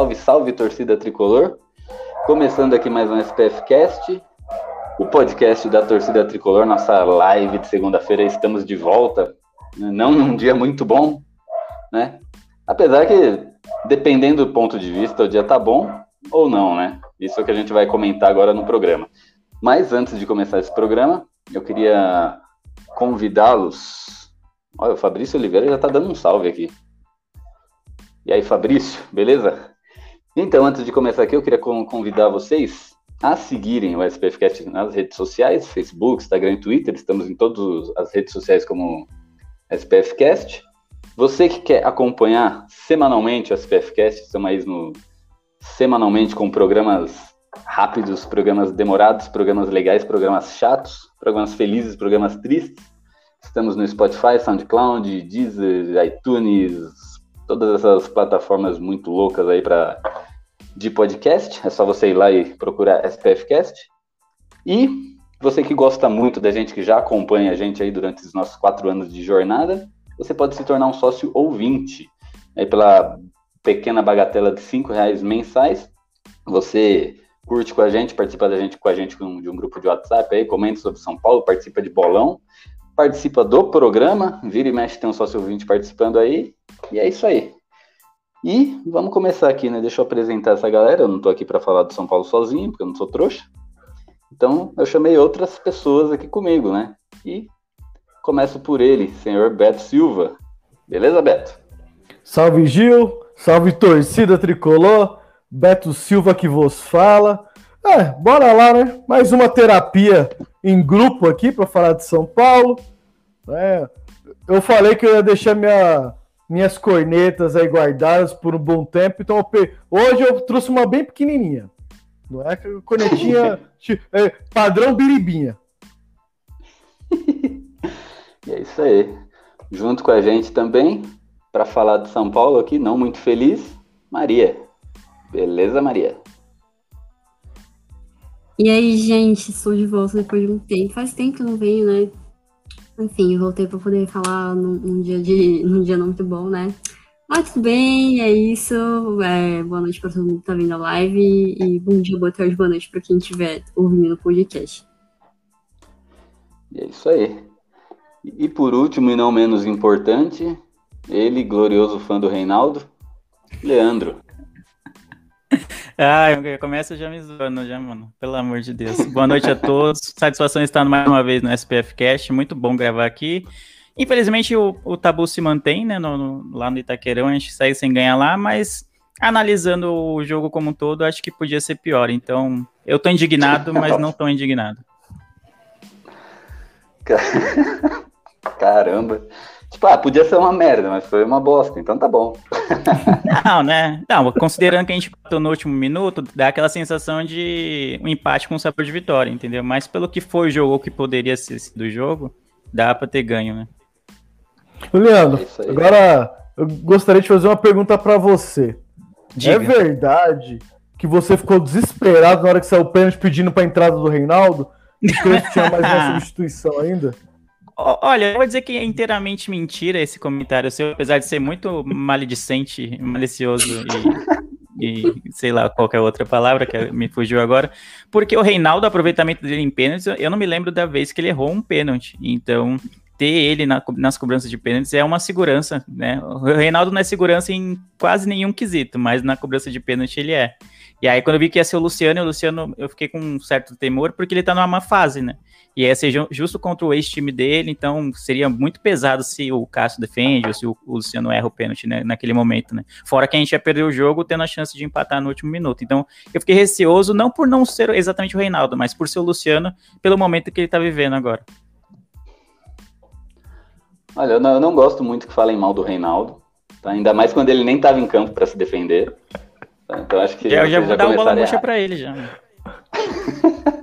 Salve, salve torcida tricolor. Começando aqui mais um SPF Cast, o podcast da torcida tricolor, nossa live de segunda-feira. Estamos de volta, não num dia muito bom, né? Apesar que, dependendo do ponto de vista, o dia tá bom ou não, né? Isso é o que a gente vai comentar agora no programa. Mas antes de começar esse programa, eu queria convidá-los. Olha, o Fabrício Oliveira já tá dando um salve aqui. E aí, Fabrício, beleza? Então, antes de começar aqui, eu queria convidar vocês a seguirem o SPFcast nas redes sociais, Facebook, Instagram e Twitter. Estamos em todas as redes sociais como SPFcast. Você que quer acompanhar semanalmente o SPFcast, estamos aí no, semanalmente com programas rápidos, programas demorados, programas legais, programas chatos, programas felizes, programas tristes. Estamos no Spotify, SoundCloud, Deezer, iTunes, todas essas plataformas muito loucas aí para de podcast. É só você ir lá e procurar SPFcast. E você que gosta muito da gente, que já acompanha a gente aí durante os nossos quatro anos de jornada, você pode se tornar um sócio ouvinte. Aí pela pequena bagatela de cinco reais mensais, você curte com a gente, participa da gente com a gente de um grupo de WhatsApp aí, comenta sobre São Paulo, participa de bolão, participa do programa, vira e mexe tem um sócio ouvinte participando aí, e é isso aí. E vamos começar aqui, né? Deixa eu apresentar essa galera. Eu não tô aqui para falar do São Paulo sozinho, porque eu não sou trouxa. Então, eu chamei outras pessoas aqui comigo, né? E começo por ele, senhor Beto Silva. Beleza, Beto? Salve Gil, salve torcida tricolor, Beto Silva que vos fala. É, bora lá, né? Mais uma terapia em grupo aqui para falar de São Paulo. É, eu falei que eu ia deixar minha minhas cornetas aí guardadas por um bom tempo. Então, hoje eu trouxe uma bem pequenininha. Não é cornetinha é, padrão biribinha. e é isso aí. Junto com a gente também, para falar de São Paulo aqui, não muito feliz, Maria. Beleza, Maria? E aí, gente, estou de volta depois de um tempo. Faz tempo que eu não venho, né? Enfim, voltei para poder falar num, num, dia de, num dia não muito bom, né? Mas tudo bem, é isso. É, boa noite para todo mundo que tá vendo a live. E bom dia, boa tarde, boa noite para quem estiver ouvindo o podcast. E é isso aí. E por último, e não menos importante, ele, glorioso fã do Reinaldo, Leandro. Ah, eu começo já me zoando, já, mano. Pelo amor de Deus. Boa noite a todos. Satisfação estar mais uma vez no SPF Cast. Muito bom gravar aqui. Infelizmente o, o tabu se mantém, né? No, no, lá no Itaquerão, a gente segue sem ganhar lá, mas analisando o jogo como um todo, acho que podia ser pior. Então, eu tô indignado, mas não tô indignado. Caramba. Tipo, ah, podia ser uma merda, mas foi uma bosta, então tá bom. Não, né? Não, considerando que a gente bateu no último minuto, dá aquela sensação de um empate com sabor de vitória, entendeu? Mas pelo que foi o jogo, o que poderia ser do jogo, dá pra ter ganho, né? Leandro, é agora eu gostaria de fazer uma pergunta para você. Diga. É verdade que você ficou desesperado na hora que saiu o pênalti pedindo pra entrada do Reinaldo? E que tinha mais uma substituição ainda? Olha, eu vou dizer que é inteiramente mentira esse comentário seu, apesar de ser muito maledicente, malicioso e, e sei lá, qualquer outra palavra que me fugiu agora. Porque o Reinaldo, aproveitamento dele em pênaltis, eu não me lembro da vez que ele errou um pênalti. Então, ter ele na, nas cobranças de pênaltis é uma segurança, né? O Reinaldo não é segurança em quase nenhum quesito, mas na cobrança de pênalti ele é. E aí, quando eu vi que ia ser o Luciano, o Luciano, eu fiquei com um certo temor, porque ele tá numa má fase, né? E ia ser justo contra o ex-time dele, então seria muito pesado se o Cássio defende ou se o, Luciano erra o pênalti né, naquele momento, né? Fora que a gente ia perder o jogo tendo a chance de empatar no último minuto. Então, eu fiquei receoso, não por não ser exatamente o Reinaldo, mas por ser o Luciano, pelo momento que ele tá vivendo agora. Olha, eu não, eu não gosto muito que falem mal do Reinaldo. Tá? Ainda mais quando ele nem estava em campo para se defender. Tá? Então acho que. Eu já vou dar uma bola murcha pra ele já.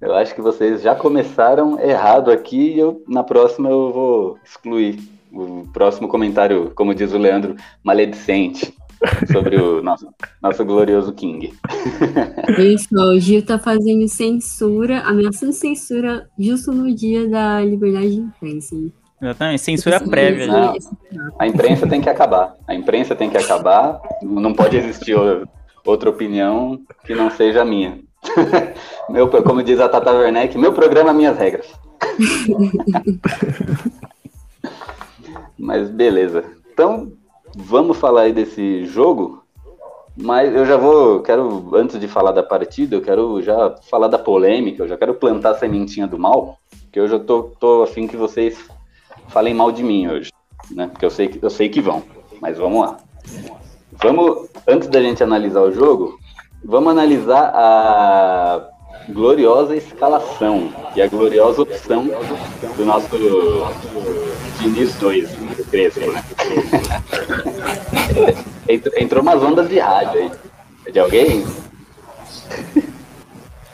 Eu acho que vocês já começaram errado aqui e eu, na próxima eu vou excluir o próximo comentário, como diz o Leandro, maledicente sobre o nosso, nosso glorioso King. Isso, o Gil tá fazendo censura, ameaçando censura justo no dia da liberdade de imprensa. Exatamente, censura prévia. Não. esse- A imprensa tem que acabar. A imprensa tem que acabar. Não pode existir outra opinião que não seja a minha. meu, como diz a Tata Werneck, meu programa, minhas regras. Mas beleza. Então, vamos falar aí desse jogo. Mas eu já vou, quero, antes de falar da partida, eu quero já falar da polêmica, eu já quero plantar a sementinha do mal, que eu já tô, tô afim que vocês falem mal de mim hoje, né? Porque eu sei que, eu sei que vão, mas vamos lá. Vamos, antes da gente analisar o jogo, vamos analisar a gloriosa escalação e a gloriosa opção do nosso Diniz 2, do Crespo, né? Entrou, entrou umas ondas de rádio aí. É de alguém?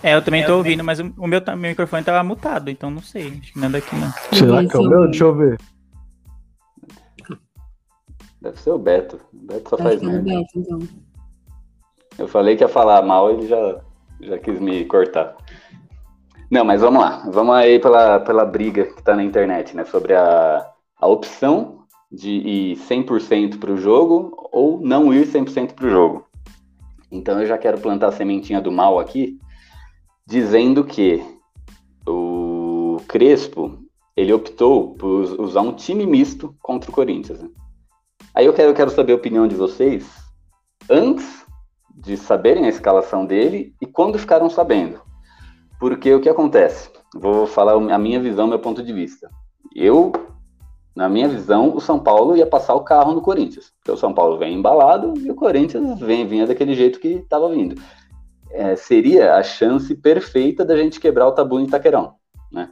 É, eu também tô ouvindo, mas o meu, meu microfone tava mutado, então não sei. Acho que não é daqui não. Será que é o meu? Deixa eu ver. Deve ser o Beto. O Beto só Acho faz é o merda. Beto, então. Eu falei que ia falar mal, ele já, já quis me cortar. Não, mas vamos lá. Vamos aí pela, pela briga que tá na internet, né? Sobre a, a opção de ir 100% pro jogo ou não ir 100% pro jogo. Então eu já quero plantar a sementinha do mal aqui, dizendo que o Crespo, ele optou por usar um time misto contra o Corinthians. né? Aí eu quero, eu quero saber a opinião de vocês antes de saberem a escalação dele e quando ficaram sabendo. Porque o que acontece? Vou falar a minha visão, meu ponto de vista. Eu, na minha visão, o São Paulo ia passar o carro no Corinthians. Porque o São Paulo vem embalado e o Corinthians vem, vinha daquele jeito que estava vindo. É, seria a chance perfeita da gente quebrar o tabu em Itaquerão. Né?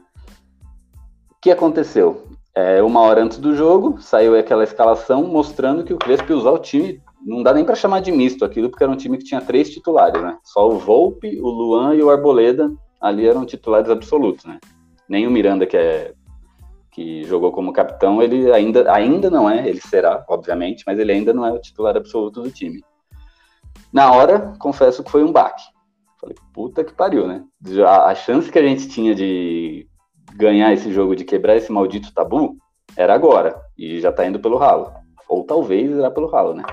O que aconteceu? É, uma hora antes do jogo, saiu aquela escalação mostrando que o Crespo ia usar o time não dá nem para chamar de misto aquilo, porque era um time que tinha três titulares, né? Só o Volpe, o Luan e o Arboleda ali eram titulares absolutos, né? Nem o Miranda, que é que jogou como capitão, ele ainda, ainda não é, ele será, obviamente, mas ele ainda não é o titular absoluto do time. Na hora, confesso que foi um baque. Falei, puta que pariu, né? A, a chance que a gente tinha de ganhar esse jogo, de quebrar esse maldito tabu, era agora. E já tá indo pelo ralo. Ou talvez irá pelo ralo, né?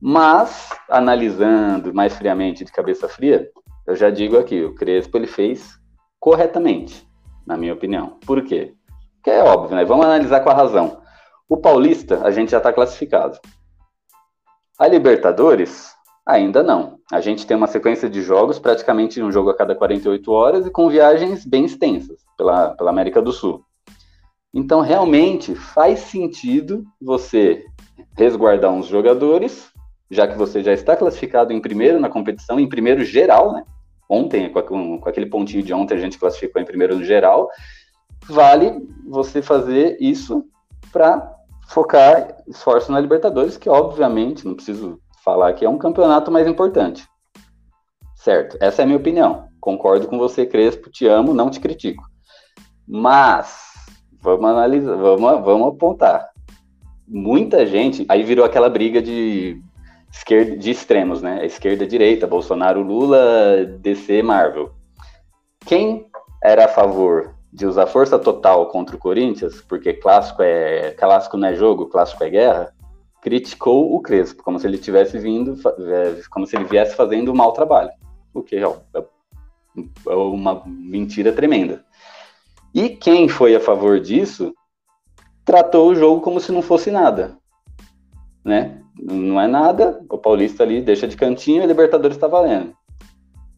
Mas, analisando mais friamente, de cabeça fria, eu já digo aqui, o Crespo ele fez corretamente, na minha opinião. Por quê? Porque é óbvio, né? Vamos analisar com a razão. O Paulista, a gente já está classificado. A Libertadores, ainda não. A gente tem uma sequência de jogos, praticamente um jogo a cada 48 horas, e com viagens bem extensas pela, pela América do Sul. Então, realmente, faz sentido você resguardar uns jogadores já que você já está classificado em primeiro na competição, em primeiro geral, né? Ontem, com, com, aquele pontinho de ontem, a gente classificou em primeiro no geral. Vale você fazer isso para focar esforço na Libertadores, que obviamente, não preciso falar que é um campeonato mais importante. Certo, essa é a minha opinião. Concordo com você, Crespo, te amo, não te critico. Mas, vamos analisar, vamos, vamos apontar. Muita gente, aí virou aquela briga de esquerda, de extremos, né? Esquerda, direita, Bolsonaro, Lula, DC, Marvel. Quem era a favor de usar força total contra o Corinthians, porque clássico é clássico não é jogo, clássico é guerra, criticou o Crespo, como se ele tivesse vindo, como se ele viesse fazendo um mau trabalho, o que é uma mentira tremenda. E quem foi a favor disso tratou o jogo como se não fosse nada, né? Não é nada, o Paulista ali deixa de cantinho e a Libertadores está valendo.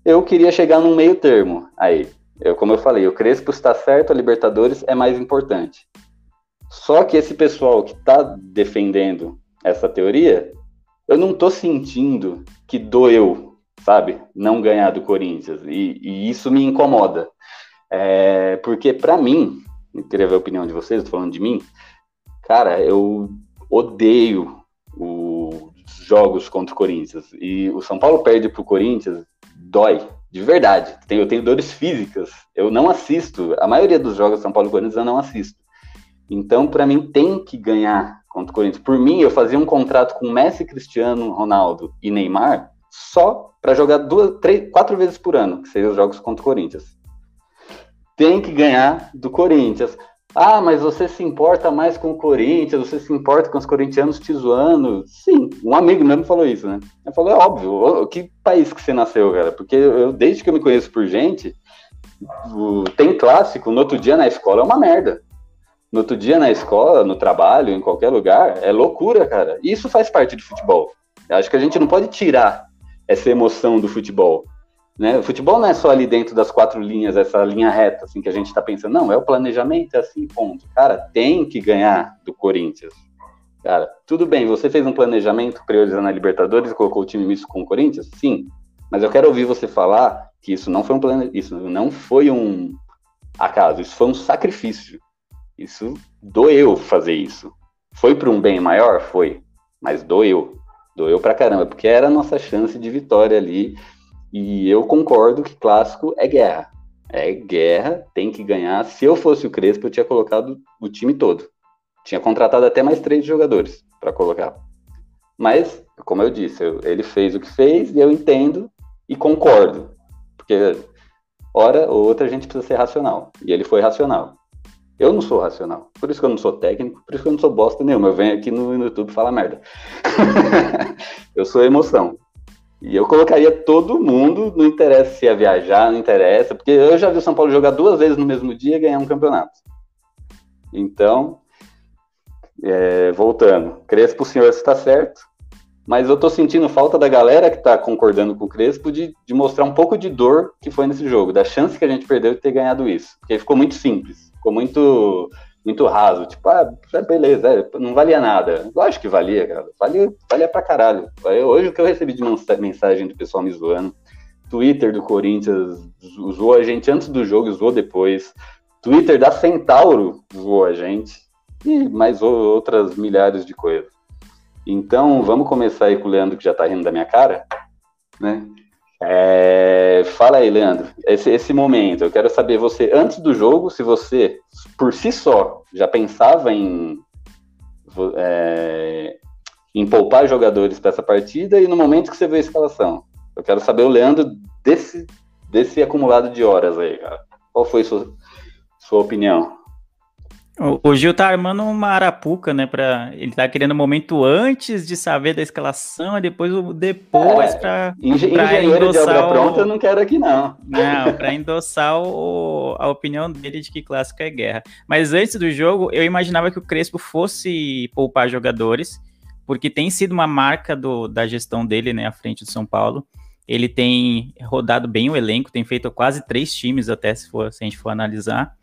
Eu queria chegar num meio termo aí. Eu, como eu falei, o Crespo está certo, a Libertadores é mais importante. Só que esse pessoal que está defendendo essa teoria, eu não tô sentindo que doeu, sabe? Não ganhar do Corinthians. E, e isso me incomoda. É, porque, para mim, eu queria ver a opinião de vocês, tô falando de mim, cara, eu odeio os jogos contra o Corinthians. E o São Paulo perde pro Corinthians, dói, de verdade. Eu tenho dores físicas. Eu não assisto. A maioria dos jogos São Paulo e Corinthians eu não assisto. Então, para mim, tem que ganhar contra o Corinthians. Por mim, eu fazia um contrato com Messi, Cristiano, Ronaldo e Neymar só para jogar duas, três, quatro vezes por ano, que seriam os jogos contra o Corinthians. Tem que ganhar do Corinthians. Ah, mas você se importa mais com o Corinthians, você se importa com os corintianos te zoando? Sim, um amigo mesmo falou isso, né? Ele falou, é óbvio, que país que você nasceu, cara? Porque eu, desde que eu me conheço por gente, tem clássico, no outro dia na escola é uma merda. No outro dia na escola, no trabalho, em qualquer lugar, é loucura, cara. Isso faz parte do futebol. Eu acho que a gente não pode tirar essa emoção do futebol. Né? O futebol não é só ali dentro das quatro linhas, essa linha reta, assim, que a gente está pensando. Não, é o planejamento, é assim, ponto. Cara, tem que ganhar do Corinthians. Cara, tudo bem, você fez um planejamento priorizando a Libertadores colocou o time misto com o Corinthians? Sim. Mas eu quero ouvir você falar que isso não foi um plane... isso não foi um acaso, isso foi um sacrifício. Isso doeu fazer isso. Foi para um bem maior? Foi. Mas doeu. Doeu pra caramba, porque era a nossa chance de vitória ali e eu concordo que clássico é guerra. É guerra, tem que ganhar. Se eu fosse o Crespo, eu tinha colocado o time todo. Tinha contratado até mais três jogadores para colocar. Mas, como eu disse, eu, ele fez o que fez e eu entendo e concordo. Porque, hora ou outra, a gente precisa ser racional. E ele foi racional. Eu não sou racional. Por isso que eu não sou técnico, por isso que eu não sou bosta nenhuma. Eu venho aqui no, no YouTube falar merda. eu sou emoção. E eu colocaria todo mundo, não interessa se ia viajar, não interessa, porque eu já vi o São Paulo jogar duas vezes no mesmo dia e ganhar um campeonato. Então, é, voltando, Crespo, o senhor está certo, mas eu tô sentindo falta da galera que tá concordando com o Crespo de, de mostrar um pouco de dor que foi nesse jogo, da chance que a gente perdeu de ter ganhado isso, porque ficou muito simples, ficou muito muito raso, tipo, ah, é beleza, é, não valia nada. Lógico que valia, cara, valia, valia pra caralho. Hoje o que eu recebi de mensagem do pessoal me zoando, Twitter do Corinthians zoou a gente antes do jogo, zoou depois, Twitter da Centauro zoou a gente, e mais outras milhares de coisas. Então, vamos começar aí com o Leandro, que já tá rindo da minha cara, né? É, fala aí, Leandro, esse, esse momento, eu quero saber você, antes do jogo, se você, por si só, já pensava em, é, em poupar jogadores para essa partida e no momento que você viu a escalação. Eu quero saber o Leandro desse, desse acumulado de horas aí, cara. Qual foi sua, sua opinião? O, Gil tá armando uma arapuca, né? Pra, ele tá querendo o um momento antes de saber da escalação e depois o depois é, pra, engen pra endossar de obra o... pronta eu não quero aqui, não. Não, pra endossar o, a opinião dele de que clássico é guerra. Mas antes do jogo, eu imaginava que o Crespo fosse poupar jogadores, porque tem sido uma marca do, da gestão dele, né, à frente do São Paulo. Ele tem rodado bem o elenco, tem feito quase três times até, se, for, se a gente for analisar.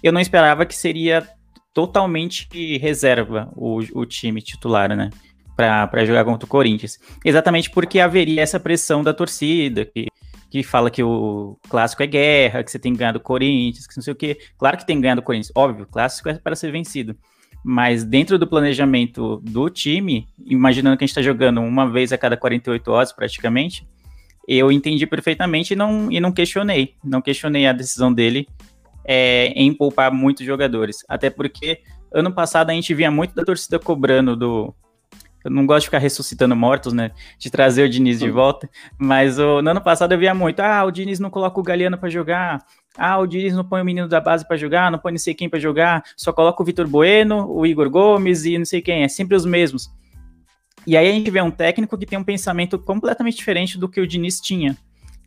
Eu não esperava que seria totalmente reserva o, o time titular, né? Para jogar contra o Corinthians. Exatamente porque haveria essa pressão da torcida, que, que fala que o clássico é guerra, que você tem que ganhar do Corinthians, que não sei o quê. Claro que tem que ganhar do Corinthians, óbvio, clássico é para ser vencido. Mas dentro do planejamento do time, imaginando que a gente está jogando uma vez a cada 48 horas praticamente, eu entendi perfeitamente e não, e não questionei. Não questionei a decisão dele é, em poupar muitos jogadores. Até porque ano passado a gente via muito da torcida cobrando do. Eu não gosto de ficar ressuscitando mortos, né? De trazer o Diniz de volta. Mas o, no ano passado eu via muito. Ah, o Diniz não coloca o Galeano para jogar. Ah, o Diniz não põe o menino da base para jogar. Não põe não sei quem para jogar. Só coloca o Vitor Bueno, o Igor Gomes e não sei quem. É sempre os mesmos. E aí a gente vê um técnico que tem um pensamento completamente diferente do que o Diniz tinha.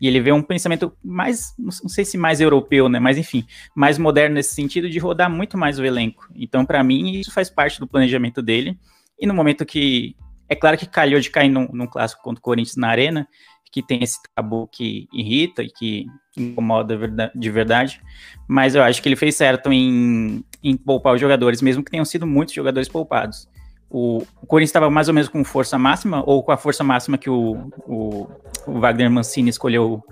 E ele vê um pensamento mais, não sei se mais europeu, né? Mas enfim, mais moderno nesse sentido de rodar muito mais o elenco. Então, para mim, isso faz parte do planejamento dele. E no momento que. É claro que calhou de cair num, num clássico contra o Corinthians na Arena, que tem esse tabu que irrita e que incomoda de verdade. Mas eu acho que ele fez certo em, em poupar os jogadores, mesmo que tenham sido muitos jogadores poupados o, o Corinthians estava mais ou menos com força máxima, ou com a força máxima que o, o, o Wagner Mancini escolheu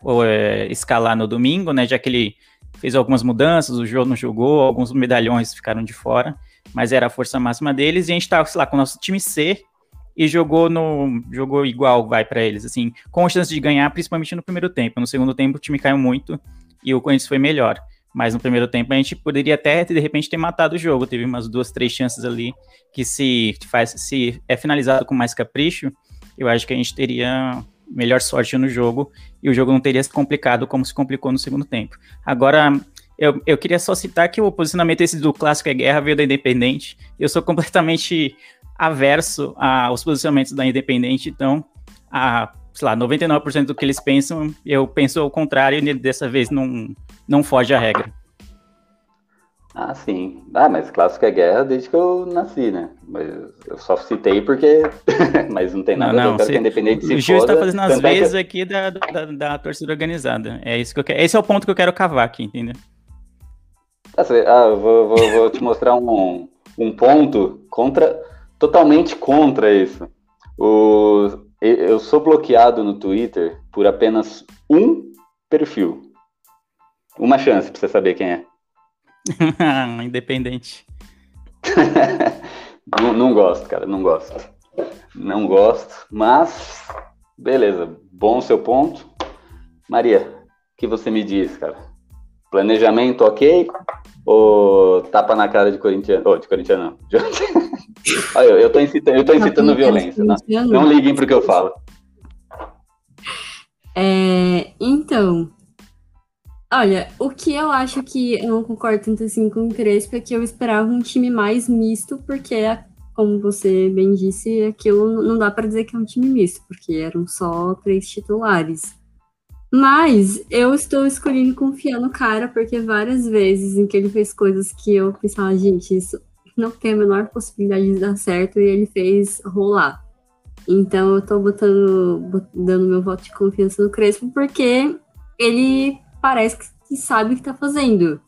ou, é, escalar no domingo, né? Já que ele fez algumas mudanças, o jogo não jogou, alguns medalhões ficaram de fora. mas era a força máxima deles, e a gente tava, sei lá, com o nosso time C e jogou no jogou igual vai para eles, assim, com chance de ganhar, principalmente no primeiro tempo. No segundo tempo o time caiu muito e o Corinthians foi melhor. Mas no primeiro tempo a gente poderia até de repente ter matado o jogo. Teve umas duas, três chances ali que se faz se é finalizado com mais capricho, eu acho que a gente teria melhor sorte no jogo e o jogo não teria se complicado como se complicou no segundo tempo. Agora, eu, eu queria só citar que o posicionamento esse do clássico é guerra veio da Independente. Eu sou completamente averso aos posicionamentos da Independente, então, a, sei lá, 99% do que eles pensam, eu penso ao contrário e dessa vez não, não foge à regra. Ah, sim. Ah, mas clássico é guerra desde que eu nasci, né? Mas eu só citei porque. mas não tem nada não, não, a ver com independente se O Gil está fazendo as é que- vezes aqui da, da, da torcida organizada. É isso que eu quero. Esse é o ponto que eu quero cavar aqui, entendeu? Ah, você- ah, eu vou, vou- vou te mostrar um, um ponto contra, totalmente contra isso. O, eu sou bloqueado no Twitter por apenas um perfil. Uma chance pra você saber quem é. Independente. Não, não gosto, cara, não gosto. Não gosto, mas beleza, bom seu ponto. Maria, o que você me diz, cara? Planejamento ok? Ou tapa na cara de corintiano? Oh, de corintiano não. Olha, eu, eu tô incitando, eu tô incitando violência. Não, não liguem pro que eu falo. É, então, olha, o que eu acho que eu não concordo tanto assim com o Crespo é que eu esperava um time mais misto, porque, como você bem disse, aquilo não dá pra dizer que é um time misto, porque eram só três titulares. Mas eu estou escolhendo confiar no cara, porque várias vezes em que ele fez coisas que eu pensava, gente, isso não tem a menor possibilidade de dar certo, e ele fez rolar. Então eu tô botando, bot- dando meu voto de confiança no Crespo porque ele parece que- sabe o que tá fazendo.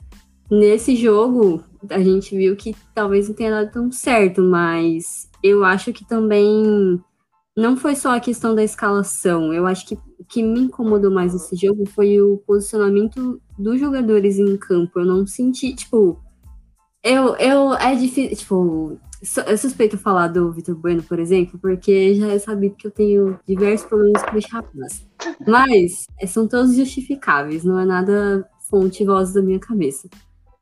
Nesse jogo, a gente viu que talvez não tenha dado tão certo, mas eu acho que também não foi só a questão da escalação. Eu acho que o que me incomodou mais nesse jogo foi o posicionamento dos jogadores em campo. Eu não senti, tipo, eu, eu é difícil, tipo, é suspeito falar do Vitor Bueno, por exemplo, porque já é sabido que eu tenho diversos problemas com esse rapaz. Mas é, são todos justificáveis, não é nada fonte voz da minha cabeça.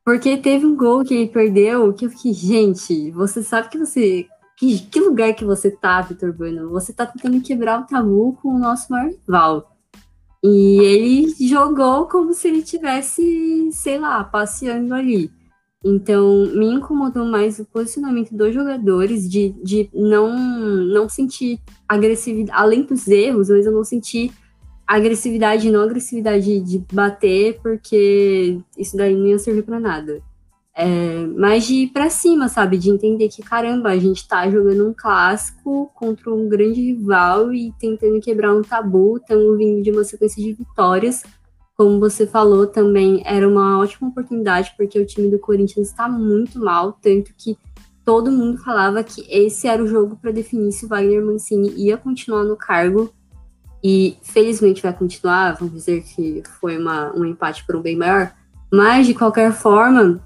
Porque teve um gol que ele perdeu que eu fiquei, gente, você sabe que você. Que, que lugar que você tá, Vitor Bueno? Você tá tentando quebrar o tabu com o nosso maior rival. E ele jogou como se ele tivesse, sei lá, passeando ali. Então, me incomodou mais o posicionamento dos jogadores de, de não, não sentir agressividade, além dos erros, mas eu não senti agressividade, não agressividade de bater, porque isso daí não ia servir pra nada. É, mas de ir pra cima, sabe? De entender que, caramba, a gente tá jogando um clássico contra um grande rival e tentando quebrar um tabu, estamos vindo de uma sequência de vitórias. Como você falou também, era uma ótima oportunidade, porque o time do Corinthians está muito mal, tanto que todo mundo falava que esse era o jogo para definir se o Wagner Mancini ia continuar no cargo. E felizmente vai continuar, vamos dizer que foi uma, um empate por um bem maior. Mas, de qualquer forma,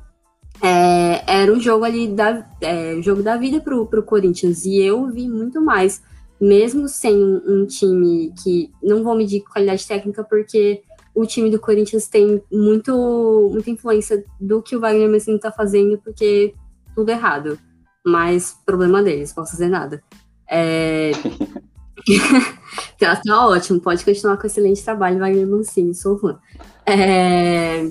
é, era um jogo ali da, é, jogo da vida pro, pro Corinthians. E eu vi muito mais, mesmo sem um, um time que não vou medir qualidade técnica, porque o time do Corinthians tem muito, muita influência do que o Wagner Mancini tá fazendo, porque tudo errado. Mas problema deles, posso fazer nada. É... tá, tá ótimo, pode continuar com excelente trabalho, Wagner Mancini, sou fã. É...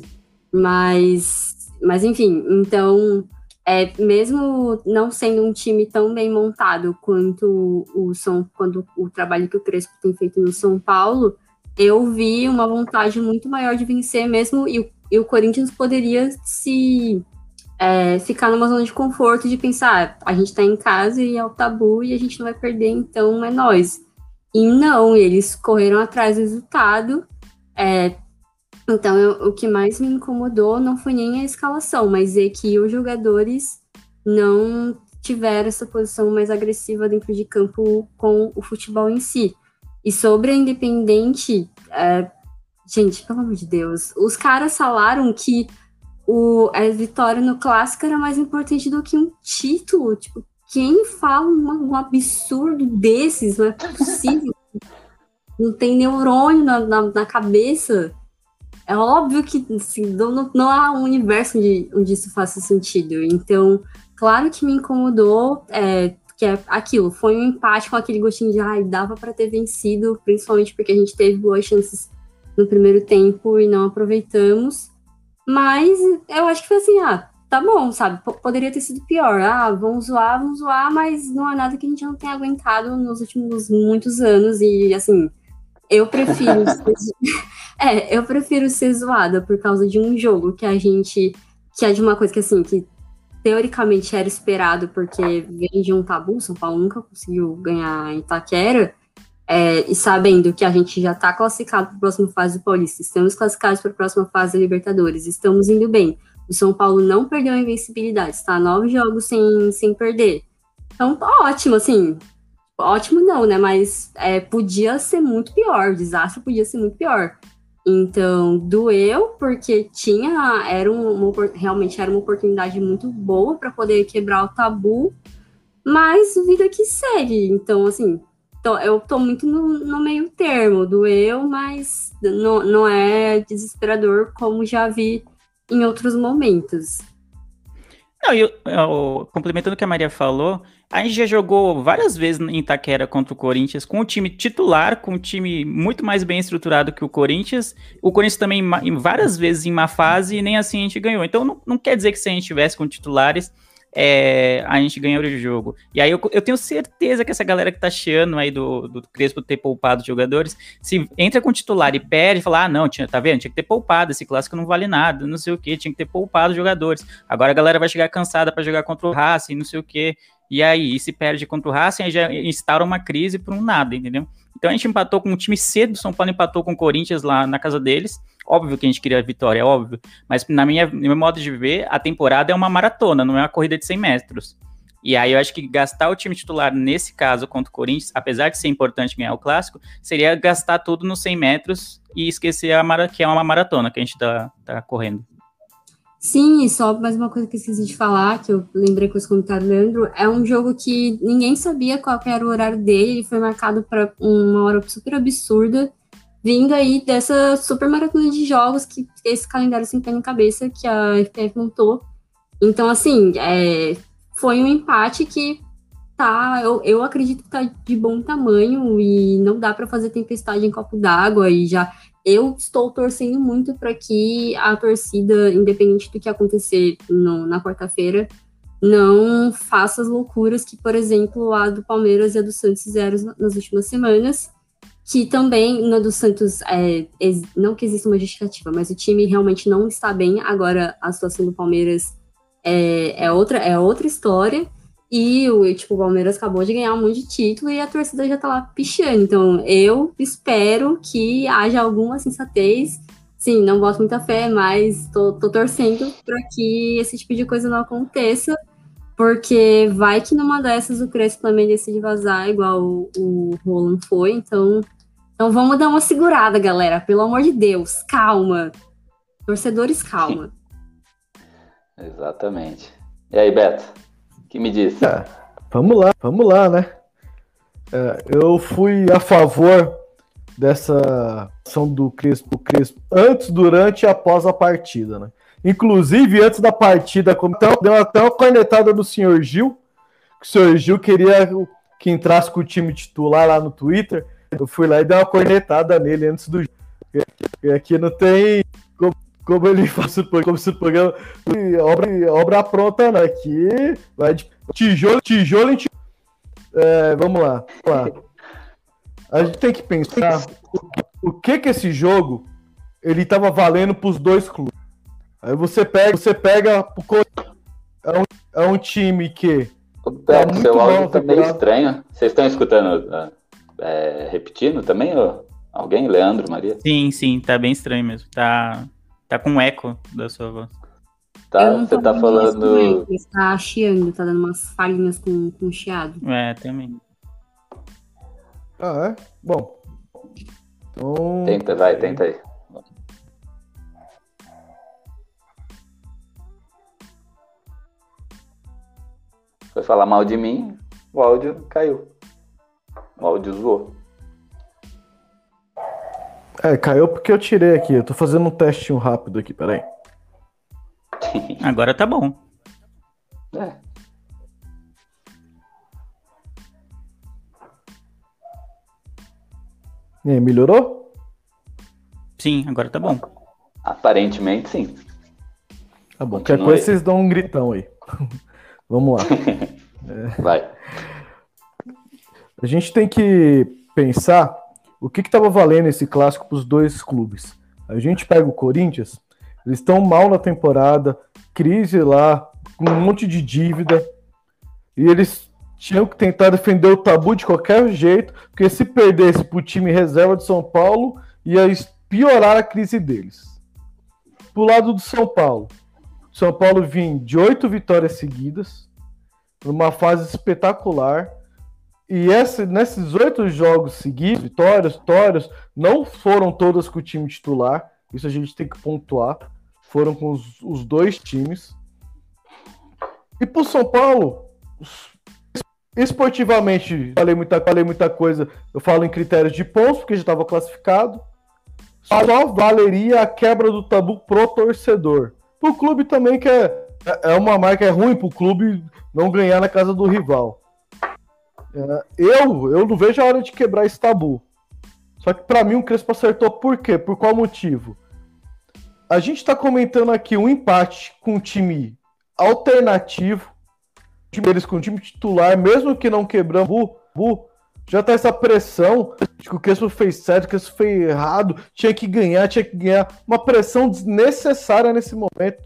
Mas, mas enfim, então, é, mesmo não sendo um time tão bem montado quanto o São, quando o trabalho que o Crespo tem feito no São Paulo, eu vi uma vontade muito maior de vencer mesmo, e, o- e o Corinthians poderia se é, ficar numa zona de conforto de pensar, "Ah, a gente tá em casa e é o tabu e a gente não vai perder, então é nós. E não, eles correram atrás do resultado. é, então, eu- o que mais me incomodou não foi nem a escalação, mas é que os jogadores não tiveram essa posição mais agressiva dentro de campo com o futebol em si. E sobre a Independente, é, gente, pelo amor de Deus, os caras falaram que o, a vitória no clássico era mais importante do que um título. Tipo, quem fala uma, um absurdo desses? Não é possível. não tem neurônio na, na, na, cabeça. É óbvio que assim, não, não há um universo onde, onde isso faça sentido. Então, claro que me incomodou. É, que é aquilo, foi um empate com aquele gostinho de ai, dava para ter vencido, principalmente porque a gente teve boas chances no primeiro tempo e não aproveitamos. Mas eu acho que foi assim, ah, tá bom, sabe? P poderia ter sido pior. Ah, vamos zoar, vamos zoar, mas não é nada que a gente não tenha aguentado nos últimos muitos anos. E assim, eu prefiro ser... É, eu prefiro ser zoada por causa de um jogo que a gente. que é de uma coisa que assim, que teoricamente era esperado, porque vem de um tabu, São Paulo nunca conseguiu ganhar em Itaquera. É, e sabendo que a gente já está classificado para a próxima fase do Paulista, estamos classificados para a próxima fase da Libertadores, estamos indo bem. O São Paulo não perdeu a invencibilidade, está nove jogos sem, sem perder. Então, tá ótimo, assim. Ótimo não, né? Mas é, podia ser muito pior, o desastre podia ser muito pior. Então, doeu, porque tinha, era uma, realmente era uma oportunidade muito boa para poder quebrar o tabu, mas vida que segue. Então, assim, tô, eu tô muito no, no, meio termo, doeu, mas não, não é desesperador como já vi em outros momentos. Não, eu, eu, complementando o que a Maria falou, a gente já jogou várias vezes em Itaquera contra o Corinthians com o time titular, com um time muito mais bem estruturado que o Corinthians. O Corinthians também várias vezes em má fase e nem assim a gente ganhou. Então não, não quer dizer que se a gente tivesse com titulares, é, a gente ganhou o jogo. E aí eu, eu, tenho certeza que essa galera que tá chiando aí do, do Crespo ter poupado jogadores, se entra com titular e perde, fala, ah, não, tinha, tá vendo? Tinha que ter poupado, esse clássico não vale nada, não sei o que, tinha que ter poupado jogadores. Agora a galera vai chegar cansada para jogar contra o Racing, não sei o que. E aí, e se perde contra o Racing, aí já instaura uma crise por um nada, entendeu? Então a gente empatou com um time cedo, São Paulo empatou com o Corinthians lá na casa deles, Óbvio que a gente queria a vitória, é óbvio. Mas na minha, no meu modo de ver, a temporada é uma maratona, não é uma corrida de 100 metros. E aí eu acho que gastar o time titular nesse caso contra o Corinthians, apesar de ser importante ganhar o clássico, seria gastar tudo nos 100 metros e esquecer a mara, que é uma maratona que a gente tá, tá correndo. Sim, e só mais uma coisa que esqueci de falar, que eu lembrei com os comentários do Leandro, é um jogo que ninguém sabia qual era o horário dele, ele foi marcado para uma hora super absurda, vindo aí dessa super maratona de jogos que esse calendário sem pé na cabeça que a FPF montou. Então, assim, é, foi um empate que tá, eu, eu acredito que tá de bom tamanho e não dá para fazer tempestade em copo d'água e já eu estou torcendo muito para que a torcida, independente do que acontecer no, na quarta-feira, não faça as loucuras que, por exemplo, a do Palmeiras e a do Santos fizeram nas últimas semanas, que também no do Santos, é, não que exista uma justificativa, mas o time realmente não está bem. Agora a situação do Palmeiras é, é outra, é outra história. E o, tipo, o Palmeiras acabou de ganhar um monte de título e a torcida já tá lá pichando. Então, eu espero que haja alguma sensatez. Sim, não boto muita fé, mas tô, tô torcendo para que esse tipo de coisa não aconteça. Porque vai que numa dessas o Crespo também decide vazar, igual o, o Roland foi. Então, então vamos dar uma segurada, galera. Pelo amor de Deus, calma. Torcedores, calma. Exatamente. E aí, Beto? Que me diz? É, vamos lá, vamos lá, né? É, eu fui a favor dessa ação do Crespo, Crespo antes, durante e após a partida, né? Inclusive, antes da partida, como deu até uma cornetada do senhor Gil, que o senhor Gil queria que entrasse com o time titular lá no Twitter. Eu fui lá e dei uma cornetada nele antes do jogo. Aqui não tem como, ele faz como se o programa obra, obra pronta, não. Aqui vai de tijolo, tijolo em tijolo. É, vamos lá, vamos lá. A gente tem que pensar o, o que que esse jogo ele estava valendo para os dois clubes. Aí você pega, você pega é um, é um time que o Beto, tá seu áudio tá meio estranho. Vocês estão escutando uh, é, repetindo também? Ou alguém? Leandro, Maria? Sim, sim, tá bem estranho mesmo. Tá, Tá com um eco da sua voz. Tá, você tá falando. Isso, tá chiando, tá dando umas falhinhas com, com chiado. É, também. Ah, é? Bom. Então... Tenta, vai, tenta aí. Foi falar mal de mim, o áudio caiu. O áudio zoou. É, caiu porque eu tirei aqui. Eu tô fazendo um testinho rápido aqui, peraí. Agora tá bom. É. E aí, melhorou? Sim, agora tá bom. Aparentemente sim. Tá bom. Qualquer coisa vocês dão um gritão aí. Vamos lá. Vai. A gente tem que pensar o que estava valendo esse clássico para os dois clubes. A gente pega o Corinthians, eles estão mal na temporada, crise lá, com um monte de dívida, e eles tinham que tentar defender o tabu de qualquer jeito, porque se perdesse para o time reserva de São Paulo, ia piorar a crise deles. Pro lado do São Paulo, São Paulo vinha de oito vitórias seguidas, numa fase espetacular. E essa, nesses oito jogos seguidos, vitórias, vitórias, não foram todas com o time titular. Isso a gente tem que pontuar. Foram com os, os dois times. E pro São Paulo, esportivamente, falei muita, falei muita coisa. Eu falo em critérios de pontos, porque já estava classificado. Só valeria a quebra do tabu pro torcedor. Pro clube também, que é, é uma marca é ruim pro clube não ganhar na casa do rival. É, eu, eu não vejo a hora de quebrar esse tabu. Só que pra mim o Crespo acertou por quê? Por qual motivo? A gente tá comentando aqui um empate com um time alternativo, deles com um time titular, mesmo que não quebrando o já tá essa pressão de que o Crespo fez certo, o Crespo fez errado, tinha que ganhar, tinha que ganhar. Uma pressão desnecessária nesse momento.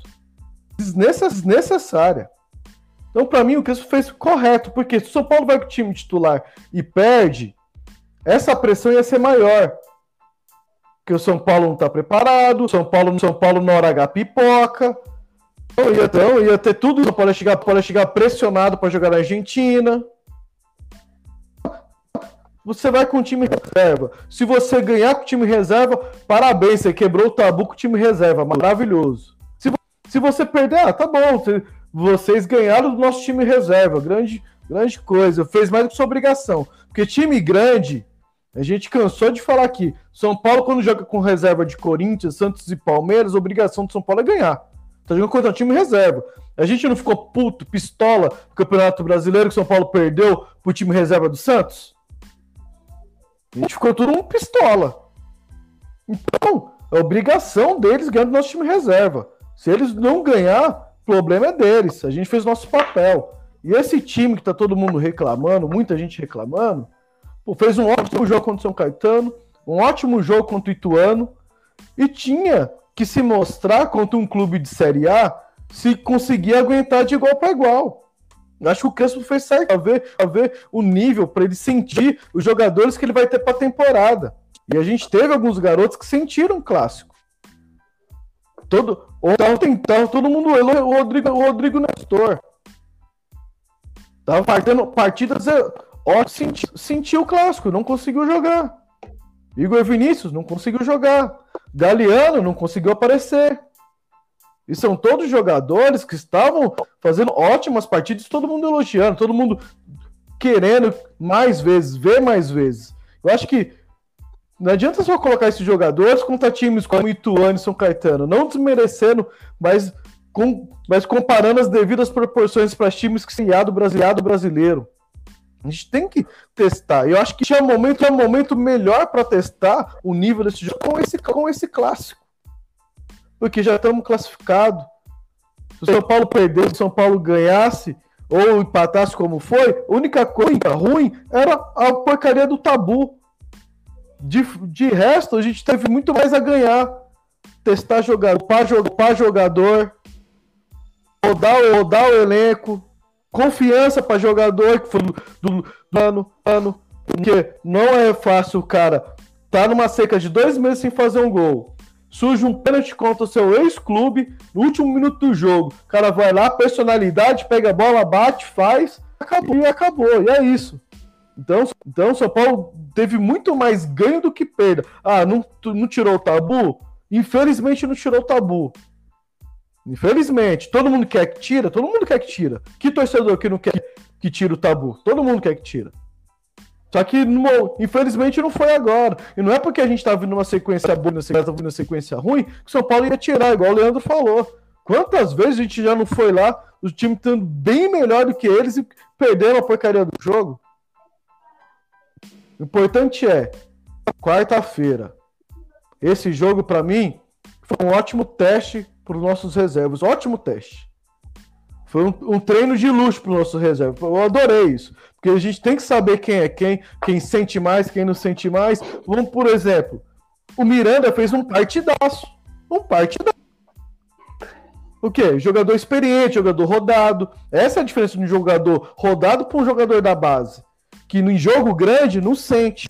Desnecess- Desnecessária. Então, pra mim, o Crespo fez correto, porque se o São Paulo vai com o time titular e perde, essa pressão ia ser maior. Porque o São Paulo não tá preparado, São Paulo, São Paulo na hora H pipoca. Então ia, então, ia ter tudo, o São Paulo ia chegar, pode chegar pressionado para jogar na Argentina. Você vai com o time reserva. Se você ganhar com o time reserva, parabéns, você quebrou o tabu com o time reserva, maravilhoso. Se, se você perder, ah, tá bom, você- vocês ganharam do nosso time reserva, grande, grande coisa. Fez mais do que sua obrigação. Porque time grande, a gente cansou de falar aqui. São Paulo, quando joga com reserva de Corinthians, Santos e Palmeiras, a obrigação do São Paulo é ganhar. Tá jogando contra um time reserva. A gente não ficou puto, pistola, no Campeonato Brasileiro que São Paulo perdeu pro time reserva do Santos? A gente ficou tudo um pistola. Então, é obrigação deles ganhar do nosso time reserva. Se eles não ganhar, o problema é deles. A gente fez nosso papel. E esse time que tá todo mundo reclamando, muita gente reclamando, pô, fez um ótimo jogo contra o São Caetano, um ótimo jogo contra o Ituano, e tinha que se mostrar contra um clube de Série A se conseguir aguentar de igual para igual. Acho que o Crespo fez certo para ver, pra ver o nível, para ele sentir os jogadores que ele vai ter para a temporada. E a gente teve alguns garotos que sentiram o clássico. Todo, ontem tava todo mundo elogiando o Rodrigo, o Rodrigo Nestor. Tava partendo partidas ó, senti, sentiu o clássico, não conseguiu jogar. Igor Vinícius não conseguiu jogar. Galeano não conseguiu aparecer. E são todos jogadores que estavam fazendo ótimas partidas, todo mundo elogiando, todo mundo querendo mais vezes, ver mais vezes. Eu acho que não adianta só colocar esses jogadores contra times como Ituano e São Caetano, não desmerecendo, mas, com, mas comparando as devidas proporções para times que se brasileiro brasileiro. A gente tem que testar. Eu acho que tinha um momento, é um momento melhor para testar o nível desse jogo com esse, com esse clássico. Porque já estamos classificados. Se o São Paulo perdesse, se o São Paulo ganhasse ou empatasse como foi, a única coisa ruim era a porcaria do tabu. De, de resto, a gente teve muito mais a ganhar. Testar jogador, para jogador, rodar, rodar o elenco, confiança para jogador que foi do, ano, ano. Porque não é fácil cara tá numa seca de dois meses sem fazer um gol. Surge um pênalti contra o seu ex-clube no último minuto do jogo. O cara vai lá, personalidade, pega a bola, bate, faz, acabou e acabou. E é isso. Então, então São Paulo teve muito mais ganho do que perda. Ah, não, não tirou o tabu? Infelizmente não tirou o tabu. Infelizmente, todo mundo quer que tira, todo mundo quer que tira. Que torcedor que não quer que tira o tabu? Todo mundo quer que tira. Só que, infelizmente, não foi agora. E não é porque a gente tá vindo uma sequência boa, na sequência, uma sequência ruim, que o São Paulo ia tirar, igual o Leandro falou. Quantas vezes a gente já não foi lá, o time estando bem melhor do que eles e perderam a porcaria do jogo? O importante é, quarta-feira, esse jogo, para mim, foi um ótimo teste para os nossos reservas. Ótimo teste. Foi um, um treino de luxo para o nosso reserva. Eu adorei isso. Porque a gente tem que saber quem é quem, quem sente mais, quem não sente mais. Vamos, por exemplo, o Miranda fez um partidaço. Um partidaço. O quê? Jogador experiente, jogador rodado. Essa é a diferença de um jogador rodado para um jogador da base. Que em jogo grande não sente.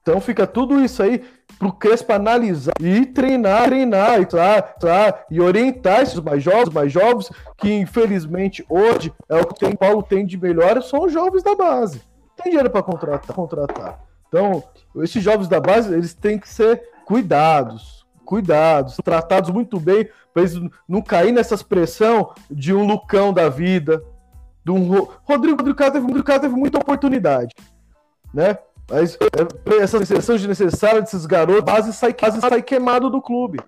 Então fica tudo isso aí pro Crespo analisar e treinar, treinar, e, claro, claro, e orientar esses mais jovens, mais jovens, que infelizmente hoje é o que o Paulo tem de melhor, são os jovens da base. Tem dinheiro para contratar, contratar. Então, esses jovens da base, eles têm que ser cuidados, cuidados, tratados muito bem, para eles não cair nessas pressão de um Lucão da vida, de um Rodrigo, Rodrigo teve, Rodrigo teve muita oportunidade, né? Mas é, essa seleção desnecessária desses garotos, base sai, quase sai queimado do clube.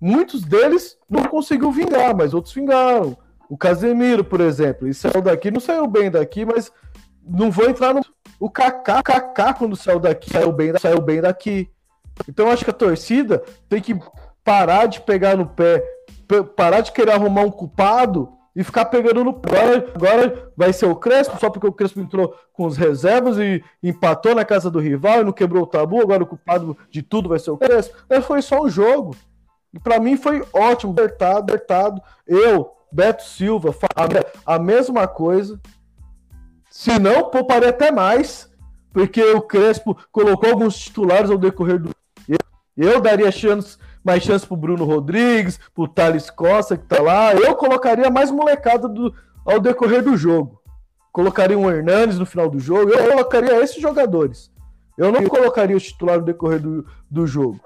Muitos deles não conseguiu vingar, mas outros vingaram. O Casemiro, por exemplo, ele saiu daqui, não saiu bem daqui, mas não vou entrar no. O Kaká, Kaká quando saiu daqui, saiu bem, saiu bem daqui. Então acho que a torcida tem que parar de pegar no pé, parar de querer arrumar um culpado e ficar pegando no. Agora, agora vai ser o Crespo, só porque o Crespo entrou com os reservas e empatou na casa do rival e não quebrou o tabu. Agora o culpado de tudo vai ser o Crespo. Mas foi só um jogo. E para mim foi ótimo, apertado, apertado. Eu, Beto Silva, a, mesma coisa. Se não, pouparia até mais, porque o Crespo colocou alguns titulares ao decorrer do. Eu, eu daria chance mais chance pro Bruno Rodrigues, pro Thales Costa que tá lá. Eu colocaria mais molecada do, ao decorrer do jogo. Colocaria um Hernandes no final do jogo. Eu colocaria esses jogadores. Eu não colocaria o titular no decorrer do, do jogo.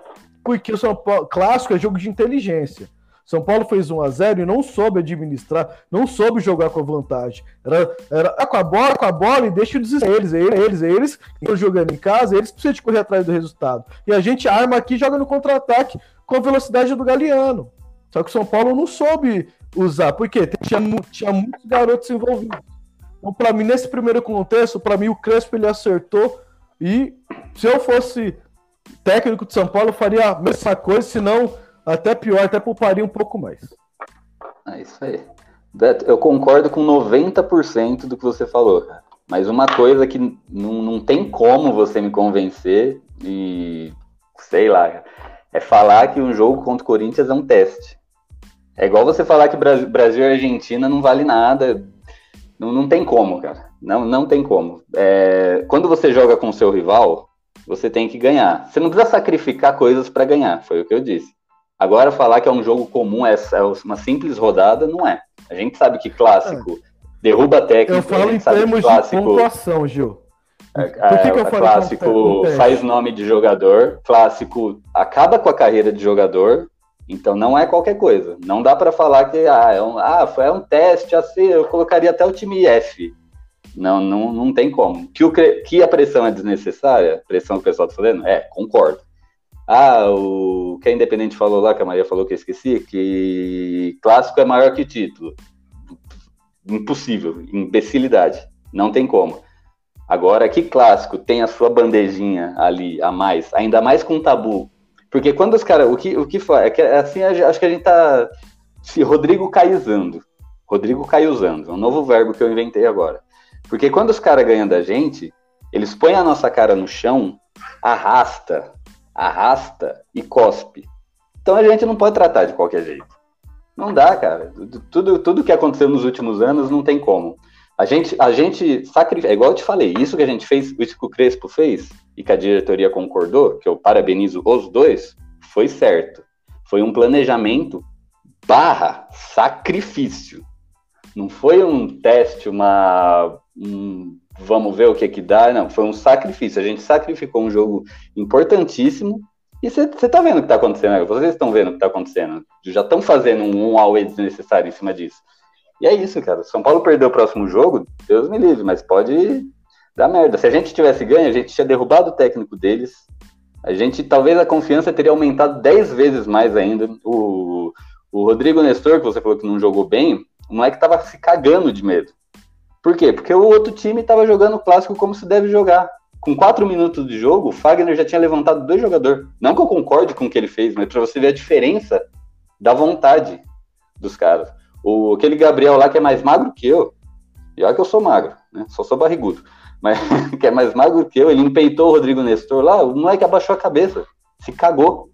Porque o São Paulo, clássico é jogo de inteligência. São Paulo fez 1 a 0 e não soube administrar, não soube jogar com a vantagem. Era, era ah, com a bola, com a bola e deixa desespero. Eles, eles, eles estão jogando em casa, eles precisam de correr atrás do resultado. E a gente arma aqui joga no contra-ataque com a velocidade do Galeano. Só que o São Paulo não soube usar. Por quê? Tinha, tinha muitos garotos envolvidos. Então, para mim, nesse primeiro contexto, para mim o Crespo ele acertou. E se eu fosse técnico de São Paulo, eu faria a mesma coisa, senão até pior, até pouparia um pouco mais. É isso aí. Beto, eu concordo com 90% do que você falou, cara. Mas uma coisa que não, não tem como você me convencer, e sei lá, é falar que um jogo contra o Corinthians é um teste. É igual você falar que Brasil e Argentina não vale nada. Não, não tem como, cara. Não, não tem como. É, quando você joga com o seu rival, você tem que ganhar. Você não precisa sacrificar coisas para ganhar, foi o que eu disse. Agora, falar que é um jogo comum, é, é uma simples rodada, não é. A gente sabe que clássico é. derruba técnico. Eu falo em termos clássico... de pontuação, Gil. É, que, que eu é, falei clássico faz nome de jogador, clássico acaba com a carreira de jogador, então não é qualquer coisa. Não dá para falar que ah, é um, ah, foi um teste assim, eu colocaria até o time F. Não, não, não tem como. Que, o, que a pressão é desnecessária, pressão que o pessoal tá falando, é, concordo. Ah, o que a Independente falou lá, que a Maria falou que eu esqueci, que clássico é maior que título. Impossível, imbecilidade. Não tem como. Agora, que clássico tem a sua bandejinha ali a mais, ainda mais com tabu. Porque quando os caras. O que, o que faz? É que assim, acho que a gente tá. Se Rodrigo caizando. Rodrigo caiuzando. É um novo verbo que eu inventei agora. Porque quando os caras ganham da gente, eles põem a nossa cara no chão, arrasta, arrasta e cospe. Então a gente não pode tratar de qualquer jeito. Não dá, cara. Tudo, tudo que aconteceu nos últimos anos não tem como. A gente, a gente sacrifica, é igual eu te falei, isso que a gente fez, isso que o Crespo fez, e que a diretoria concordou, que eu parabenizo os dois, foi certo. Foi um planejamento barra sacrifício. Não foi um teste, uma. Um, vamos ver o que que dá, não. Foi um sacrifício. A gente sacrificou um jogo importantíssimo E você tá vendo o que tá acontecendo, né? vocês estão vendo o que tá acontecendo. Já estão fazendo um, away desnecessário em cima disso. E é isso, cara. São Paulo perdeu o próximo jogo, Deus me livre, mas pode dar merda. Se a gente tivesse ganho, a gente tinha derrubado o técnico deles. A gente, talvez a confiança teria aumentado 10 vezes mais ainda. O, o Rodrigo Nestor, que você falou que não jogou bem, o moleque tava se cagando de medo. Por quê? Porque o outro time tava jogando o clássico como se deve jogar. Com 4 minutos de jogo, o Fagner já tinha levantado dois jogadores. Não que eu concorde com o que ele fez, mas para você ver a diferença da vontade dos caras. O, aquele Gabriel lá que é mais magro que eu, e olha que eu sou magro, né? Só sou barrigudo. Mas que é mais magro que eu, ele empeitou o Rodrigo Nestor lá, o moleque abaixou a cabeça, se cagou.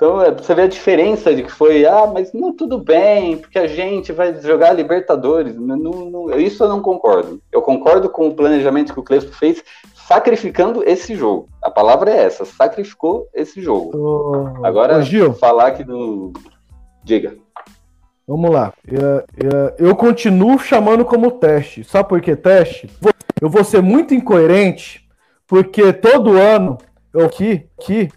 Então, é, você vê a diferença de que foi, ah, mas não, tudo bem, porque a gente vai jogar Libertadores. Não, não, isso eu não concordo. Eu concordo com o planejamento que o Crespo fez, sacrificando esse jogo. A palavra é essa, sacrificou esse jogo. Oh, Agora, oh, Gil, falar que no. Diga. Vamos lá. Eu, eu, eu, continuo chamando como teste. Sabe por que teste? Eu vou ser muito incoerente, porque todo ano eu aqui, aqui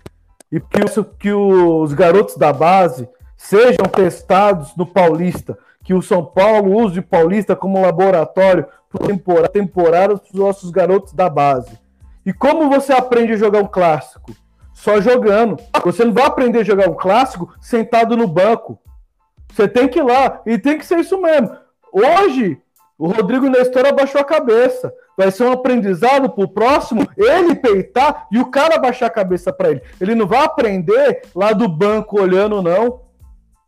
e que, que os garotos da base sejam testados no Paulista, que o São Paulo use o Paulista como laboratório para temporada os nossos garotos da base. E como você aprende a jogar um clássico? Só jogando. Você não vai aprender a jogar um clássico sentado no banco. Você tem que ir lá. E tem que ser isso mesmo. Hoje, o Rodrigo Nestor abaixou a cabeça. Vai ser um aprendizado pro próximo ele peitar e o cara baixar a cabeça para ele. Ele não vai aprender lá do banco olhando, não.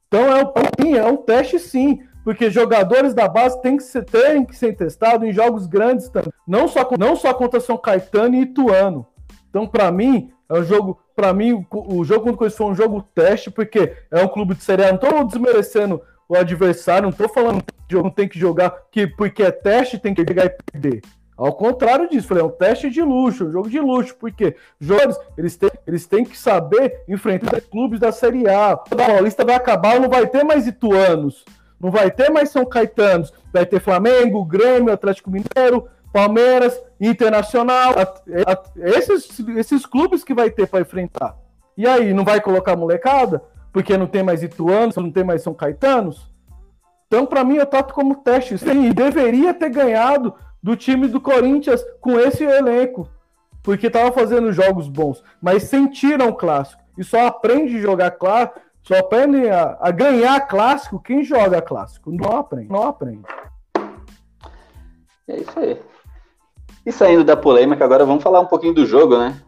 Então é um, é um teste sim. Porque jogadores da base têm que ser, têm que ser testados em jogos grandes também. Não só, não só contra São Caetano e Ituano. Então, para mim, é um jogo, para mim, o, jogo contra o Corinthians foi um jogo teste, porque é um clube de Série A. Não tô desmerecendo o adversário, não tô falando que não tem que jogar, que porque é teste tem que jogar e perder. Ao contrário disso, falei, é um teste de luxo, um jogo de luxo, porque os jogadores eles têm, eles têm que saber enfrentar clubes da Série A. O Paulista vai acabar, não vai ter mais Ituanos, não vai ter mais São Caetanos, vai ter Flamengo, Grêmio, Atlético Mineiro, Palmeiras, Internacional, esses, esses clubes que vai ter para enfrentar. E aí, não vai colocar molecada? Porque não tem mais Ituanos, não tem mais São Caetanos? Então, para mim, eu trato como teste. Sim, deveria ter ganhado do time do Corinthians com esse elenco. Porque estava fazendo jogos bons. Mas sentiram o clássico. E só aprende a jogar clássico, só aprende a, a ganhar clássico quem joga clássico. Não aprende. Não aprende. É isso aí. E saindo da polêmica, agora vamos falar um pouquinho do jogo, né?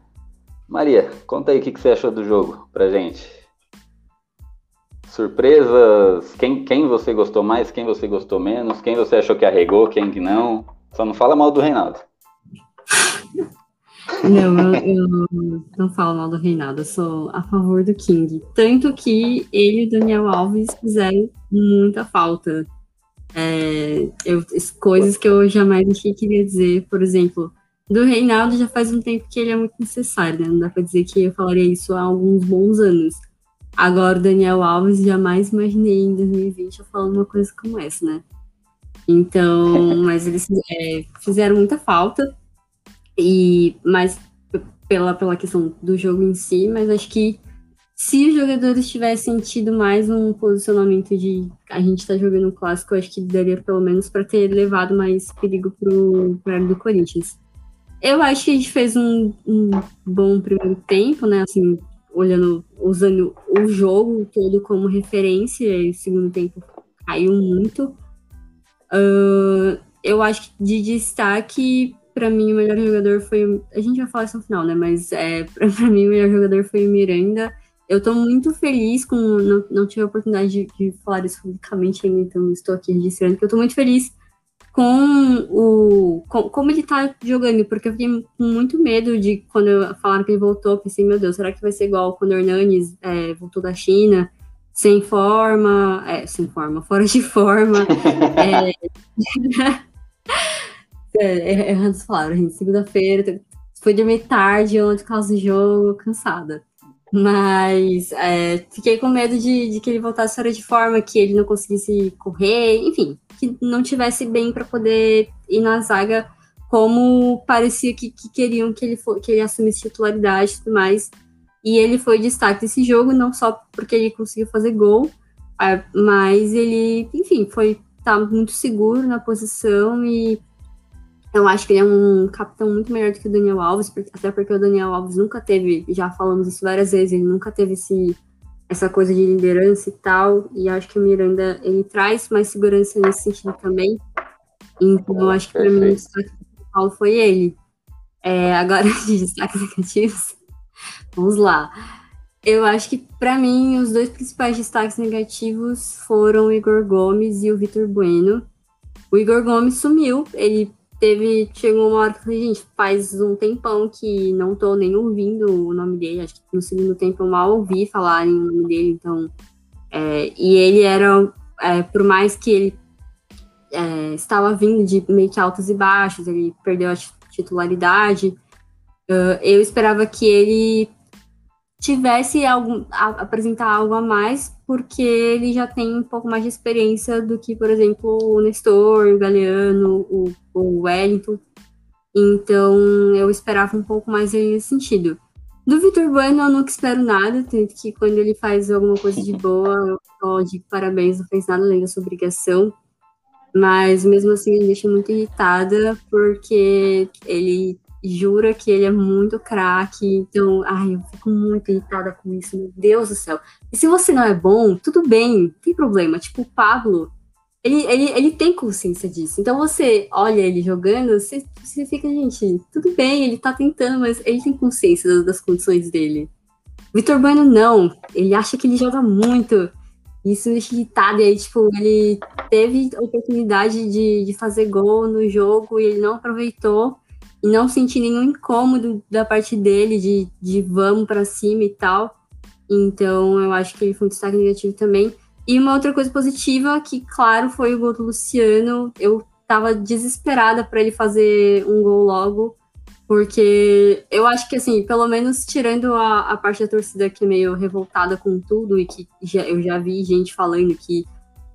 Maria, conta aí o que, que você achou do jogo pra gente. Surpresas, quem, quem você gostou mais, quem você gostou menos, quem você achou que arregou, quem que não. Só não fala mal do Reinaldo. Não, eu, eu, não falo mal do Reinaldo, eu sou a favor do King. Tanto que ele e o Daniel Alves fizeram muita falta é, eu, coisas que eu jamais achei que queria dizer, por exemplo, do Reinaldo já faz um tempo que ele é muito necessário, né? Não dá para dizer que eu falaria isso há alguns bons anos. Agora, o Daniel Alves, jamais imaginei em 2020 eu falando uma coisa como essa, né? Então, mas eles é, fizeram muita falta, e mais pela, pela questão do jogo em si, mas acho que se os jogadores tivessem tido mais um posicionamento de a gente tá jogando um clássico, acho que daria pelo menos para ter levado mais perigo pro área do Corinthians. Eu acho que a gente fez um, um, bom primeiro tempo, né? Assim, olhando, usando o jogo todo como referência, e o segundo tempo caiu muito. Uh, eu acho que de destaque, para mim, o melhor jogador foi. A gente vai falar isso no final, né? Mas é, para mim, o melhor jogador foi o Miranda eu estou muito feliz com. Não, não tive a oportunidade de, de, falar isso publicamente ainda, então estou aqui registrando que eu estou muito feliz com o. Com, como ele está jogando, porque eu fiquei com muito medo de quando falaram que ele voltou, pensei, meu Deus, será que vai ser igual quando o Hernanes é, voltou da China? Sem forma, é, sem forma, fora de forma. é, é, errando as palavras, gente. Segunda-feira, foi dormir tarde ontem por causa do jogo, cansada. Mas é, fiquei com medo de, de, que ele voltasse fora de forma, que ele não conseguisse correr, enfim, que não tivesse bem para poder ir na zaga como parecia que, que queriam que ele, que ele assumisse titularidade e tudo mais. E ele foi destaque desse jogo, não só porque ele conseguiu fazer gol, é, mas ele, enfim, foi tá muito seguro na posição e eu acho que ele é um capitão muito melhor do que o Daniel Alves, até porque o Daniel Alves nunca teve, já falamos isso várias vezes, ele nunca teve esse, essa coisa de liderança e tal, e acho que o Miranda, ele traz mais segurança nesse sentido também, então eu acho que para mim o destaque principal foi ele. É, agora, de destaques negativos, vamos lá. Eu acho que, para mim, os dois principais destaques negativos foram o Igor Gomes e o Vitor Bueno. O Igor Gomes sumiu, ele teve. Chegou uma hora que eu falei, gente, faz um tempão que não tô nem ouvindo o nome dele. Acho que no segundo tempo eu mal ouvi falar em nome dele, então. É, e ele era, é, por mais que ele é, estava vindo de meio que altos e baixos, ele perdeu a titularidade. Uh, eu esperava que ele tivesse algum, a, apresentar algo a mais, porque ele já tem um pouco mais de experiência do que, por exemplo, o Nestor, o Galeano, o, o Wellington. Então, eu esperava um pouco mais nesse sentido. Do Vitor Bueno, eu nunca espero nada, tanto que quando ele faz alguma coisa de boa, eu só digo parabéns, não fez nada além da sua obrigação. Mas mesmo assim, me deixa muito irritada, porque ele jura que ele é muito craque, então, ai, eu fico muito irritada com isso, meu Deus do céu. E se você não é bom, tudo bem, não tem problema. Tipo, o Pablo, ele, ele, ele tem consciência disso. Então você olha ele jogando, você, você fica, gente, tudo bem, ele tá tentando, mas ele tem consciência das, das condições dele. Vitor Bueno não, ele acha que ele joga muito. Isso me deixa irritado. E aí, tipo, ele teve oportunidade de, de fazer gol no jogo e ele não aproveitou não senti nenhum incômodo da parte dele de, de vamos para cima e tal. Então eu acho que ele foi um destaque negativo também. E uma outra coisa positiva, que claro, foi o gol do Luciano. Eu tava desesperada para ele fazer um gol logo, porque eu acho que, assim, pelo menos tirando a, a parte da torcida que é meio revoltada com tudo e que já, eu já vi gente falando que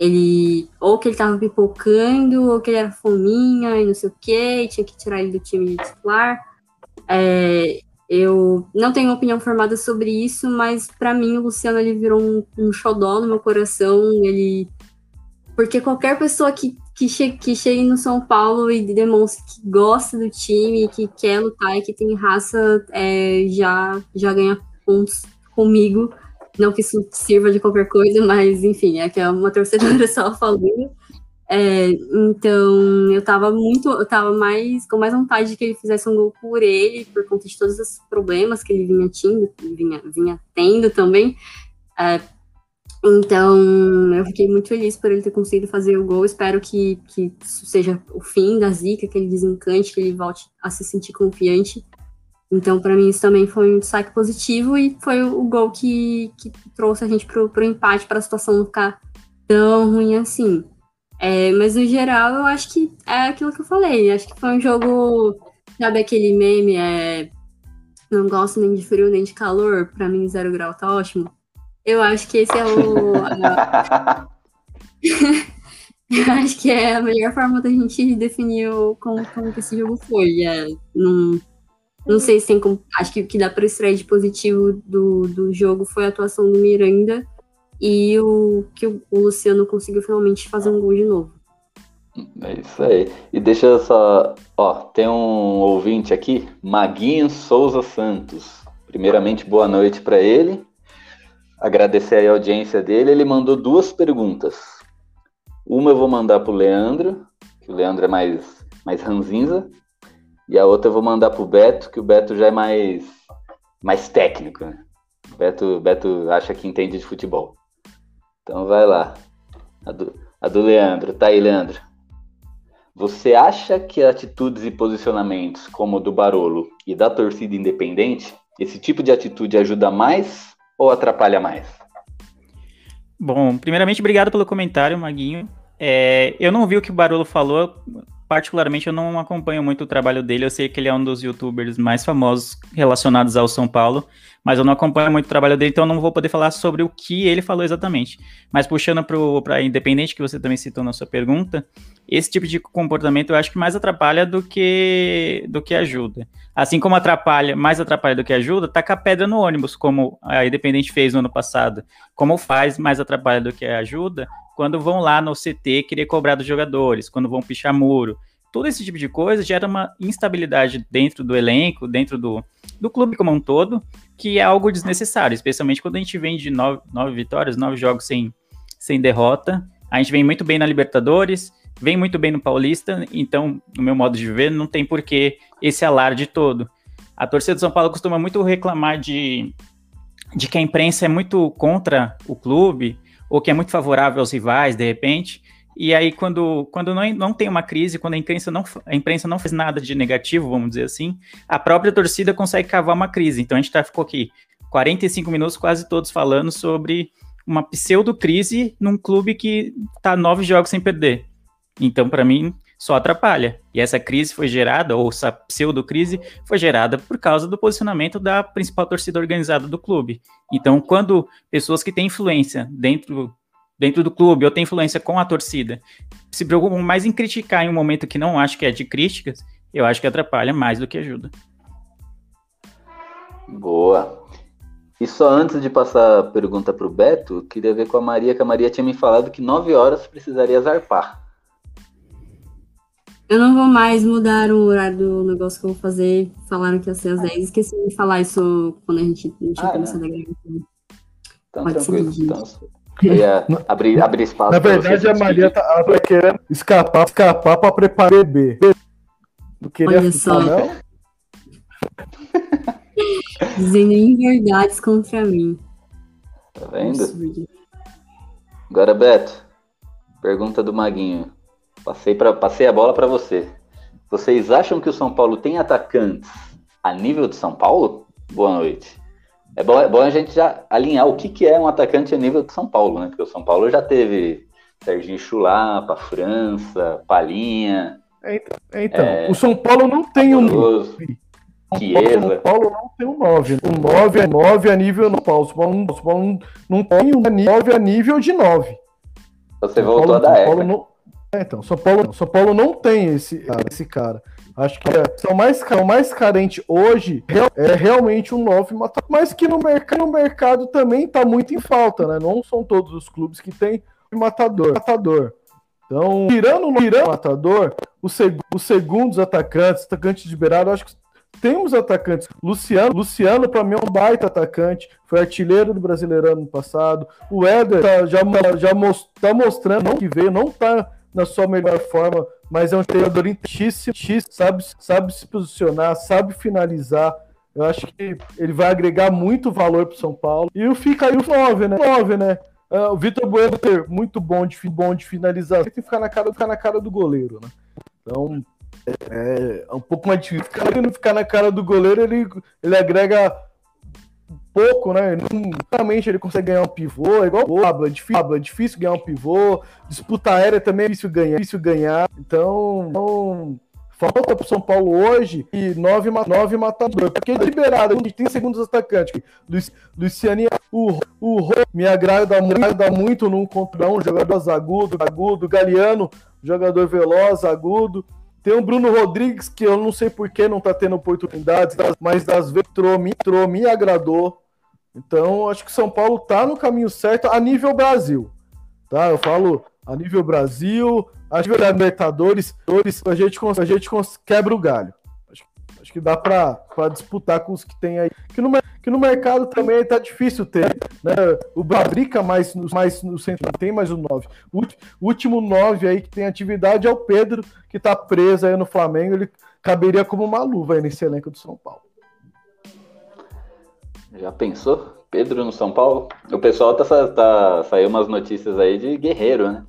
ele ou que ele tava pipocando, ou que ele era fominha e não sei o que, tinha que tirar ele do time titular. É, eu não tenho opinião formada sobre isso, mas para mim o Luciano ele virou um, um xodó no meu coração. Ele porque qualquer pessoa que, que, chegue, que chegue no São Paulo e demonstre que gosta do time, que quer lutar e que tem raça, é, já, já ganha pontos comigo. Não que isso sirva de qualquer coisa, mas enfim, é que é uma torcedora só falando. É, então, eu tava muito, eu tava mais, com mais vontade de que ele fizesse um gol por ele, por conta de todos os problemas que ele vinha tendo, vinha, vinha tendo também. É, então, eu fiquei muito feliz por ele ter conseguido fazer o gol. Espero que, que isso seja o fim da zica, que ele desencante, que ele volte a se sentir confiante. Então, para mim, isso também foi um destaque positivo e foi o, gol que, que trouxe a gente pro, pro empate, para a situação não ficar tão ruim assim. É, mas, no geral, eu acho que é aquilo que eu falei. Acho que foi um jogo, sabe aquele meme, é, não gosto nem de frio nem de calor, para mim, zero grau tá ótimo. Eu acho que esse é o... Eu acho que é a melhor forma da gente definir como, como que esse jogo foi. É, num não sei se tem como. Acho que o que dá para extrair de positivo do, do jogo foi a atuação do Miranda e o que o, o Luciano conseguiu finalmente fazer um gol de novo. É isso aí. E deixa eu só. Ó, tem um ouvinte aqui, Maguinho Souza Santos. Primeiramente, boa noite para ele. Agradecer a audiência dele. Ele mandou duas perguntas. Uma eu vou mandar para o Leandro, que o Leandro é mais, mais ranzinza. E a outra eu vou mandar pro Beto, que o Beto já é mais, mais técnico, né? O Beto, Beto acha que entende de futebol. Então vai lá. A do, a do Leandro. Tá aí, Leandro. Você acha que atitudes e posicionamentos como o do Barolo e da torcida independente, esse tipo de atitude ajuda mais ou atrapalha mais? Bom, primeiramente, obrigado pelo comentário, Maguinho. É, eu não vi o que o Barolo falou, particularmente, eu não acompanho muito o trabalho dele. Eu sei que ele é um dos youtubers mais famosos relacionados ao São Paulo, mas eu não acompanho muito o trabalho dele, então eu não vou poder falar sobre o que ele falou exatamente. Mas puxando para Independente, que você também citou na sua pergunta, esse tipo de comportamento eu acho que mais atrapalha do que, do que ajuda. Assim como atrapalha, mais atrapalha do que ajuda, tacar pedra no ônibus, como a Independente fez no ano passado. Como faz, mais atrapalha do que ajuda, quando vão lá no CT querer cobrar dos jogadores, quando vão pichar muro. Todo esse tipo de coisa gera uma instabilidade dentro do elenco, dentro do, do clube como um todo, que é algo desnecessário, especialmente quando a gente vem de nove, nove vitórias, nove jogos sem, sem derrota. A gente vem muito bem na Libertadores, vem muito bem no Paulista, então, no meu modo de ver, não tem porquê esse alarde todo. A torcida do São Paulo costuma muito reclamar de, de que a imprensa é muito contra o clube, ou que é muito favorável aos rivais, de repente. E aí, quando, quando não, não tem uma crise, quando a imprensa, não, a imprensa não fez nada de negativo, vamos dizer assim, a própria torcida consegue cavar uma crise. Então a gente tá, ficou aqui 45 minutos quase todos falando sobre uma pseudo-crise num clube que tá nove jogos sem perder. Então, para mim, só atrapalha. E essa crise foi gerada, ou essa pseudo-crise, foi gerada por causa do posicionamento da principal torcida organizada do clube. Então, quando pessoas que têm influência dentro, dentro do clube ou têm influência com a torcida se preocupam mais em criticar em um momento que não acho que é de críticas, eu acho que atrapalha mais do que ajuda. Boa. E só antes de passar a pergunta para o Beto, queria ver com a Maria, que a Maria tinha me falado que nove horas precisaria zarpar. Eu não vou mais mudar o horário do negócio que eu vou fazer. Falaram que ia ser às 10. Esqueci de falar isso quando a gente tinha ah, começado a gravação. Então, Pode tranquilo. Então, eu ia abrir, abrir espaço. Na verdade, a Maria tá, ela tá querendo escapar, escapar para preparar bebê. Não queria Olha ficar, não? Dizendo inverdades contra mim. Tá vendo? Agora, Beto, pergunta do Maguinho. Passei, pra, passei a bola para você. Vocês acham que o São Paulo tem atacantes a nível de São Paulo? Boa noite. É bom, é bom a gente já alinhar o que, que é um atacante a nível de São Paulo, né? Porque o São Paulo já teve Serginho Chulapa, França, Palinha. Então, é, o São Paulo não tem um. Chiesa. São Paulo não tem um 9. O 9 é 9 a nível no Paulo. São Paulo, São Paulo não, não tem um 9 a nível de 9. Você voltou Paulo, a dar São Paulo não, é, então, São Paulo, São Paulo não tem esse. Esse cara. Acho que é, são mais, o mais carente hoje é realmente um 9 matador, mas que no mercado, no mercado também está muito em falta, né? Não são todos os clubes que têm matador. matador. Então, tirando, o matador, os, seg os segundos atacantes, atacantes de beirada, acho que temos atacantes. Luciano, Luciano para mim é um baita atacante, foi artilheiro do Brasileirão no passado. O Éder tá, já, já most, tá mostrando que veio, não tá na sua melhor forma, mas é um treinador intíssimo, sabe, sabe se posicionar, sabe finalizar. Eu acho que ele vai agregar muito valor para o São Paulo. E o fica aí o 9, né? 9, né? Uh, o Vitor Bueno ter muito bom de, bom de finalizar, tem que ficar na cara, ficar na cara do goleiro, né? Então, é, é um pouco mais difícil. Ele não ficar na cara do goleiro, ele, ele agrega pouco, né? Realmente ele consegue ganhar um pivô, é igual o Pablo, é difícil, é difícil ganhar um pivô, disputa aérea também é difícil ganhar, é difícil ganhar. Então, então falta pro São Paulo hoje e nove, nove matadores. Porque liberado, a gente tem segundos atacantes. Luciani, o, o me agrada, me agrada muito num contra um, jogador agudo, agudo, Galeano, jogador veloz, agudo. Tem o Bruno Rodrigues, que eu não sei por que não tá tendo oportunidades, mas das vezes entrou, me, entrou, me agradou. Então, acho que o São Paulo está no caminho certo a nível Brasil. Tá? Eu falo a nível Brasil, a nível Libertadores, a gente, a gente quebra o galho. Acho, que dá para disputar com os que tem aí. Que no, que no mercado também está difícil ter. Né? O Babrica mais, mais no centro tem mais o 9. O último 9 aí que tem atividade é o Pedro, que está preso aí no Flamengo. Ele caberia como uma luva aí nesse elenco do São Paulo. Já pensou? Pedro no São Paulo? O pessoal tá, tá saiu umas notícias aí de Guerreiro, né?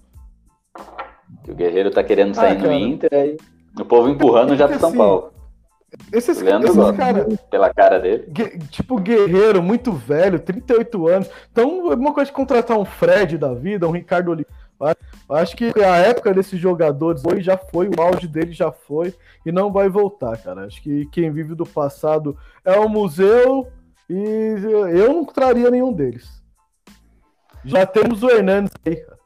Que o Guerreiro tá querendo sair ah, no Inter, aí o povo empurrando já pro São assim, Paulo. Esses, esses caras. Pela cara dele. Tipo, guerreiro, muito velho, 38 anos. Então, é uma coisa de contratar um Fred da vida, um Ricardo Oliveira. Acho que a época desses jogadores hoje já foi, o auge dele já foi e não vai voltar, cara. Acho que quem vive do passado é o museu E eu não traria nenhum deles. Já temos o Hernandes aí, cara.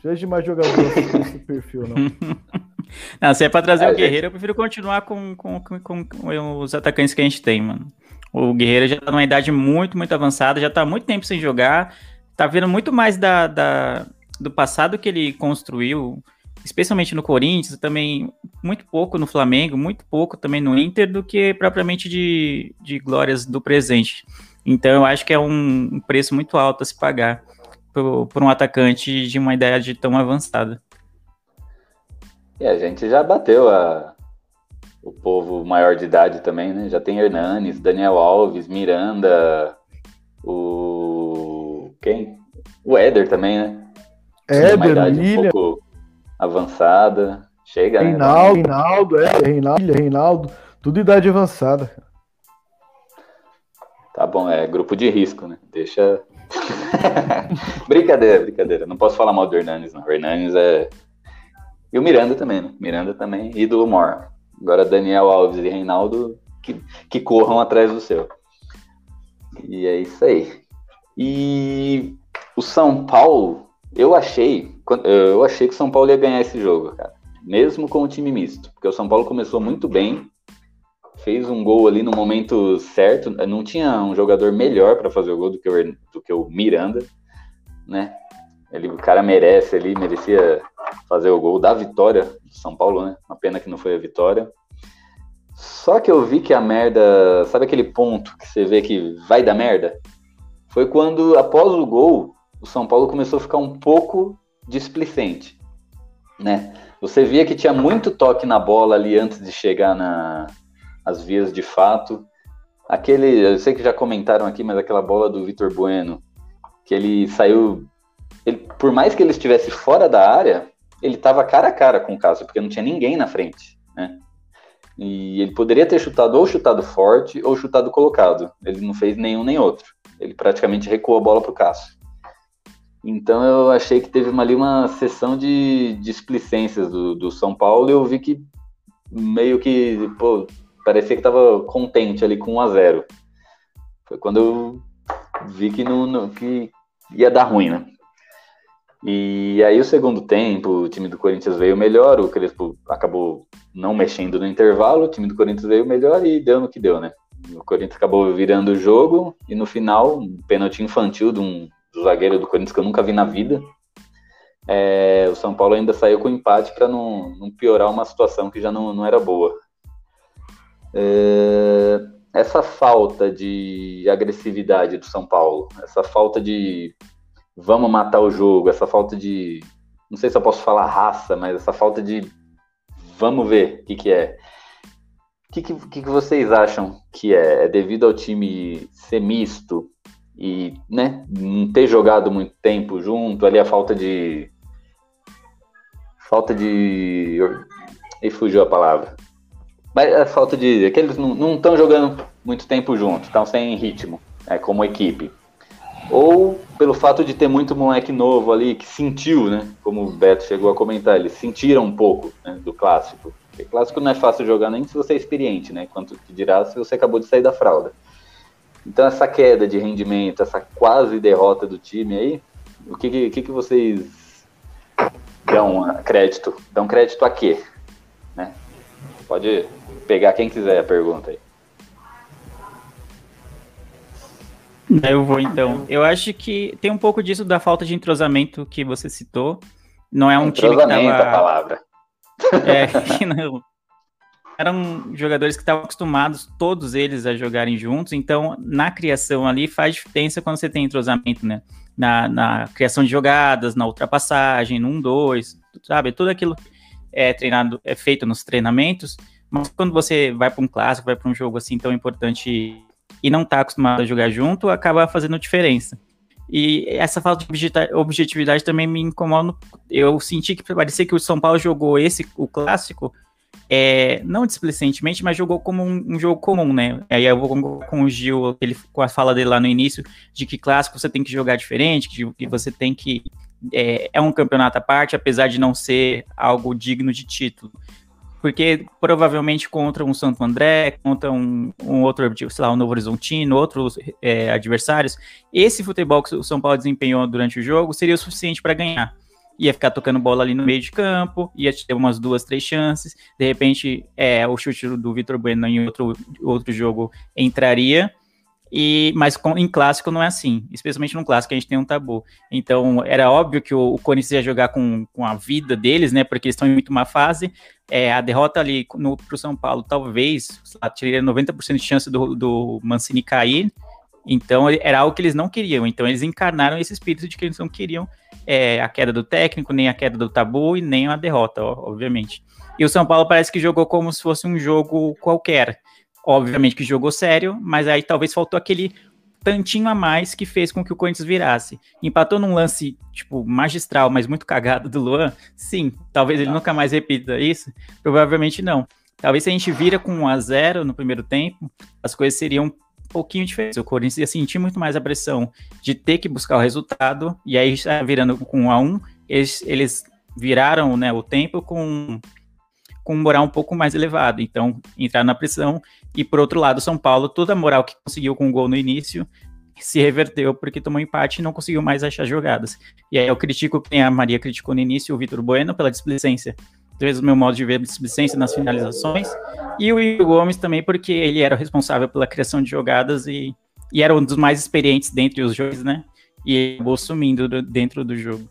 Seja mais jogador nesse perfil, não. não, se é pra trazer é, o Guerreiro, gente... eu prefiro continuar com, com, com, com, os atacantes que a gente tem, mano. O Guerreiro já tá numa idade muito, muito avançada, já tá há muito tempo sem jogar. Tá vendo muito mais da, da, do passado que ele construiu, especialmente no Corinthians, também muito pouco no Flamengo, muito pouco também no Inter, do que propriamente de, de glórias do presente. Então eu acho que é um preço muito alto a se pagar por, por um atacante de uma idade tão avançada. E a gente já bateu a, o povo maior de idade também, né? Já tem Hernanes, Daniel Alves, Miranda, o. Quem? O Éder também, né? Éder, uma idade William. um pouco avançada. Chega, Reinaldo, né? Reinaldo, é, Reinaldo, Reinaldo, tudo idade avançada. Tá bom, é grupo de risco, né? Deixa. brincadeira, brincadeira. Não posso falar mal do Hernanes, não. O Hernanes é. E o Miranda também, né? Miranda também, ídolo maior. Agora Daniel Alves e Reinaldo que, que corram atrás do seu. E é isso aí. E o São Paulo, eu achei, eu achei que o São Paulo ia ganhar esse jogo, cara. Mesmo com o time misto, porque o São Paulo começou muito bem, fez um gol ali no momento certo, não tinha um jogador melhor para fazer o gol do que o, do que o Miranda, né? Ele, o cara merece ali, merecia fazer o gol da vitória do São Paulo, né? Uma pena que não foi a vitória. Só que eu vi que a merda, sabe aquele ponto que você vê que vai dar merda? Foi quando, após o gol, o São Paulo começou a ficar um pouco displicente, né? Você via que tinha muito toque na bola ali antes de chegar na, as vias de fato. Aquele, eu sei que já comentaram aqui, mas aquela bola do Vitor Bueno, que ele saiu, ele, por mais que ele estivesse fora da área, ele estava cara a cara com o Cássio, porque não tinha ninguém na frente, né? E ele poderia ter chutado ou chutado forte ou chutado colocado. Ele não fez nenhum nem outro. Ele praticamente recuou a bola para o Cássio. Então eu achei que teve ali uma sessão de displicências do, do São Paulo e eu vi que meio que, pô, parecia que estava contente ali com 1 a 0 Foi quando eu vi que, não, não, que ia dar ruim, né? E aí o segundo tempo, o time do Corinthians veio melhor, o Crespo acabou não mexendo no intervalo, o time do Corinthians veio melhor e deu no que deu, né? O Corinthians acabou virando o jogo e no final, um pênalti infantil de um do zagueiro do Corinthians que eu nunca vi na vida. É, o São Paulo ainda saiu com empate para não, não, piorar uma situação que já não, não era boa. É, essa falta de agressividade do São Paulo, essa falta de vamos matar o jogo, essa falta de. Não sei se eu posso falar raça, mas essa falta de vamos ver o que, que é. O que, que, que, vocês acham que é? É devido ao time ser misto? e né, não ter jogado muito tempo junto, ali a falta de. Falta de. E fugiu a palavra. Mas a falta de. É que eles não estão jogando muito tempo juntos, estão sem ritmo, né, como equipe. Ou pelo fato de ter muito moleque novo ali que sentiu, né? Como o Beto chegou a comentar, eles sentiram um pouco né, do clássico. Porque clássico não é fácil jogar nem se você é experiente, né? Quanto que dirá se você acabou de sair da fralda. Então essa queda de rendimento, essa quase derrota do time aí, o que, que, que vocês dão crédito? Dão crédito a quê? Né? Pode pegar quem quiser a pergunta aí. Eu vou então. Eu acho que tem um pouco disso da falta de entrosamento que você citou. Não é um time que tava... a palavra. É, que não, eram jogadores que estavam acostumados, todos eles, a jogarem juntos, então na criação ali faz diferença quando você tem entrosamento, né? Na, na criação de jogadas, na ultrapassagem, no 1-2, sabe? Tudo aquilo é treinado, é feito nos treinamentos, mas quando você vai para um clássico, vai para um jogo assim tão importante e não está acostumado a jogar junto, acaba fazendo diferença. E essa falta de objetividade também me incomoda. Eu senti que parecia que o São Paulo jogou esse, o clássico, é, não displicentemente, mas jogou como um, um, jogo comum, né? Aí eu vou com o Gil, ele, com a fala dele lá no início, de que clássico você tem que jogar diferente, que, você tem que. É, é, um campeonato à parte, apesar de não ser algo digno de título. Porque provavelmente contra um Santo André, contra um, um outro, tipo, sei lá, um Novo Horizontino, outros é, adversários, esse futebol que o São Paulo desempenhou durante o jogo seria o suficiente para ganhar. Ia ficar tocando bola ali no meio de campo, ia ter umas duas, três chances, de repente é, o chute do Vitor Bueno em outro, outro jogo entraria, e, mas com, em clássico não é assim, especialmente no clássico a gente tem um tabu. Então era óbvio que o, o Corinthians ia jogar com, com a vida deles, né? Porque eles estão em muito má fase. É, a derrota ali no, pro São Paulo talvez teria 90% de chance do, do Mancini cair. Então era algo que eles não queriam. Então eles encarnaram esse espírito de que eles não queriam é, a queda do técnico, nem a queda do tabu e nem a derrota, obviamente. E o São Paulo parece que jogou como se fosse um jogo qualquer obviamente que jogou sério, mas aí talvez faltou aquele tantinho a mais que fez com que o Corinthians virasse. Empatou num lance, tipo, magistral, mas muito cagado do Luan? Sim. Talvez ele nunca mais repita isso? Provavelmente não. Talvez se a gente vira com 1 a 0 no primeiro tempo, as coisas seriam um pouquinho diferentes. O Corinthians ia sentir muito mais a pressão de ter que buscar o resultado, e aí virando com 1 a 1 eles, eles viraram né, o tempo com com um moral um pouco mais elevado. Então, entrar na pressão. E por outro lado, São Paulo, toda a moral que conseguiu com o gol no início se reverteu porque tomou empate e não conseguiu mais achar jogadas. E aí eu critico quem a Maria criticou no início, o Vitor Bueno, pela displicência. Talvez o meu modo de ver displicência nas finalizações. E o Igor Gomes também, porque ele era o responsável pela criação de jogadas e, e era um dos mais experientes dentre os jogos, né? E acabou sumindo dentro do jogo.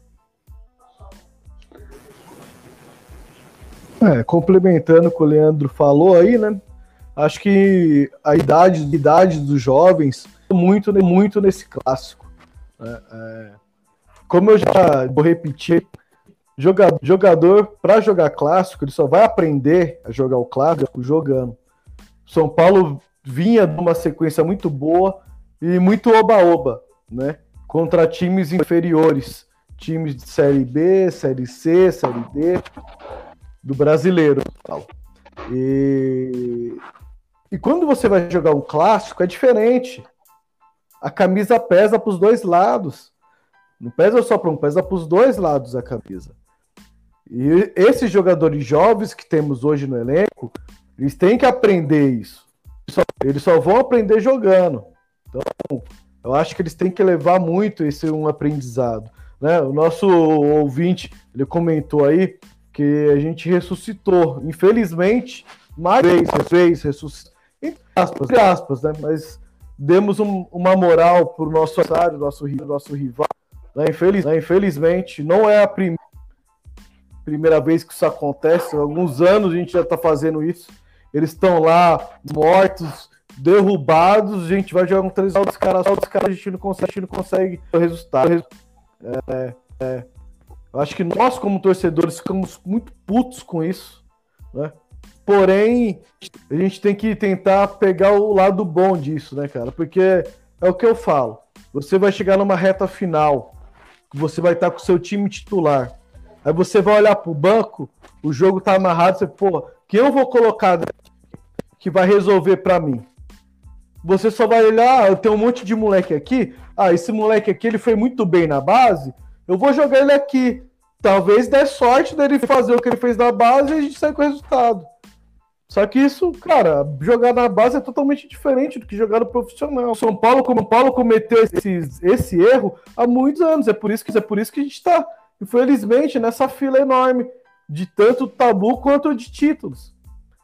É, complementando o que o Leandro falou aí, né? Acho que a idade, a idade dos jovens muito, muito nesse clássico. Né? É, como eu já vou repetir, jogador, jogador para jogar clássico, ele só vai aprender a jogar o clássico jogando. São Paulo vinha de uma sequência muito boa e muito oba-oba, né? Contra times inferiores, times de Série B, Série C, Série D do brasileiro. E, e quando você vai jogar um clássico, é diferente. A camisa pesa para os dois lados. Não pesa só para um, pesa para os dois lados a camisa. E esses jogadores jovens que temos hoje no elenco, eles têm que aprender isso. Eles só, eles só vão aprender jogando. Então, eu acho que eles têm que levar muito esse um aprendizado. Né? O nosso ouvinte, ele comentou aí que a gente ressuscitou. Infelizmente, mais vez, vez ressuscitou. Aspas, aspas, né? Mas demos um, uma moral para o nosso adversário, nosso, nosso rival. Né? Infeliz, né? Infelizmente, não é a prim primeira vez que isso acontece. Há alguns anos a gente já está fazendo isso. Eles estão lá mortos, derrubados. A gente vai jogar um três dos caras, os caras a gente não consegue, a gente não consegue resultado. É, é. Eu acho que nós, como torcedores, ficamos muito putos com isso, né? Porém, a gente tem que tentar pegar o lado bom disso, né, cara? Porque é o que eu falo. Você vai chegar numa reta final, você vai estar com o seu time titular. Aí você vai olhar pro banco, o jogo tá amarrado, você, pô, quem eu vou colocar que vai resolver para mim? Você só vai olhar, ah, eu tenho um monte de moleque aqui, ah, esse moleque aqui ele foi muito bem na base, eu vou jogar ele aqui. Talvez dê sorte dele fazer o que ele fez na base e a gente sair com o resultado. Só que isso, cara, jogar na base é totalmente diferente do que jogar no profissional. São Paulo, como Paulo cometeu esse, esse erro há muitos anos. É por isso que é por isso que a gente está, infelizmente, nessa fila enorme de tanto tabu quanto de títulos.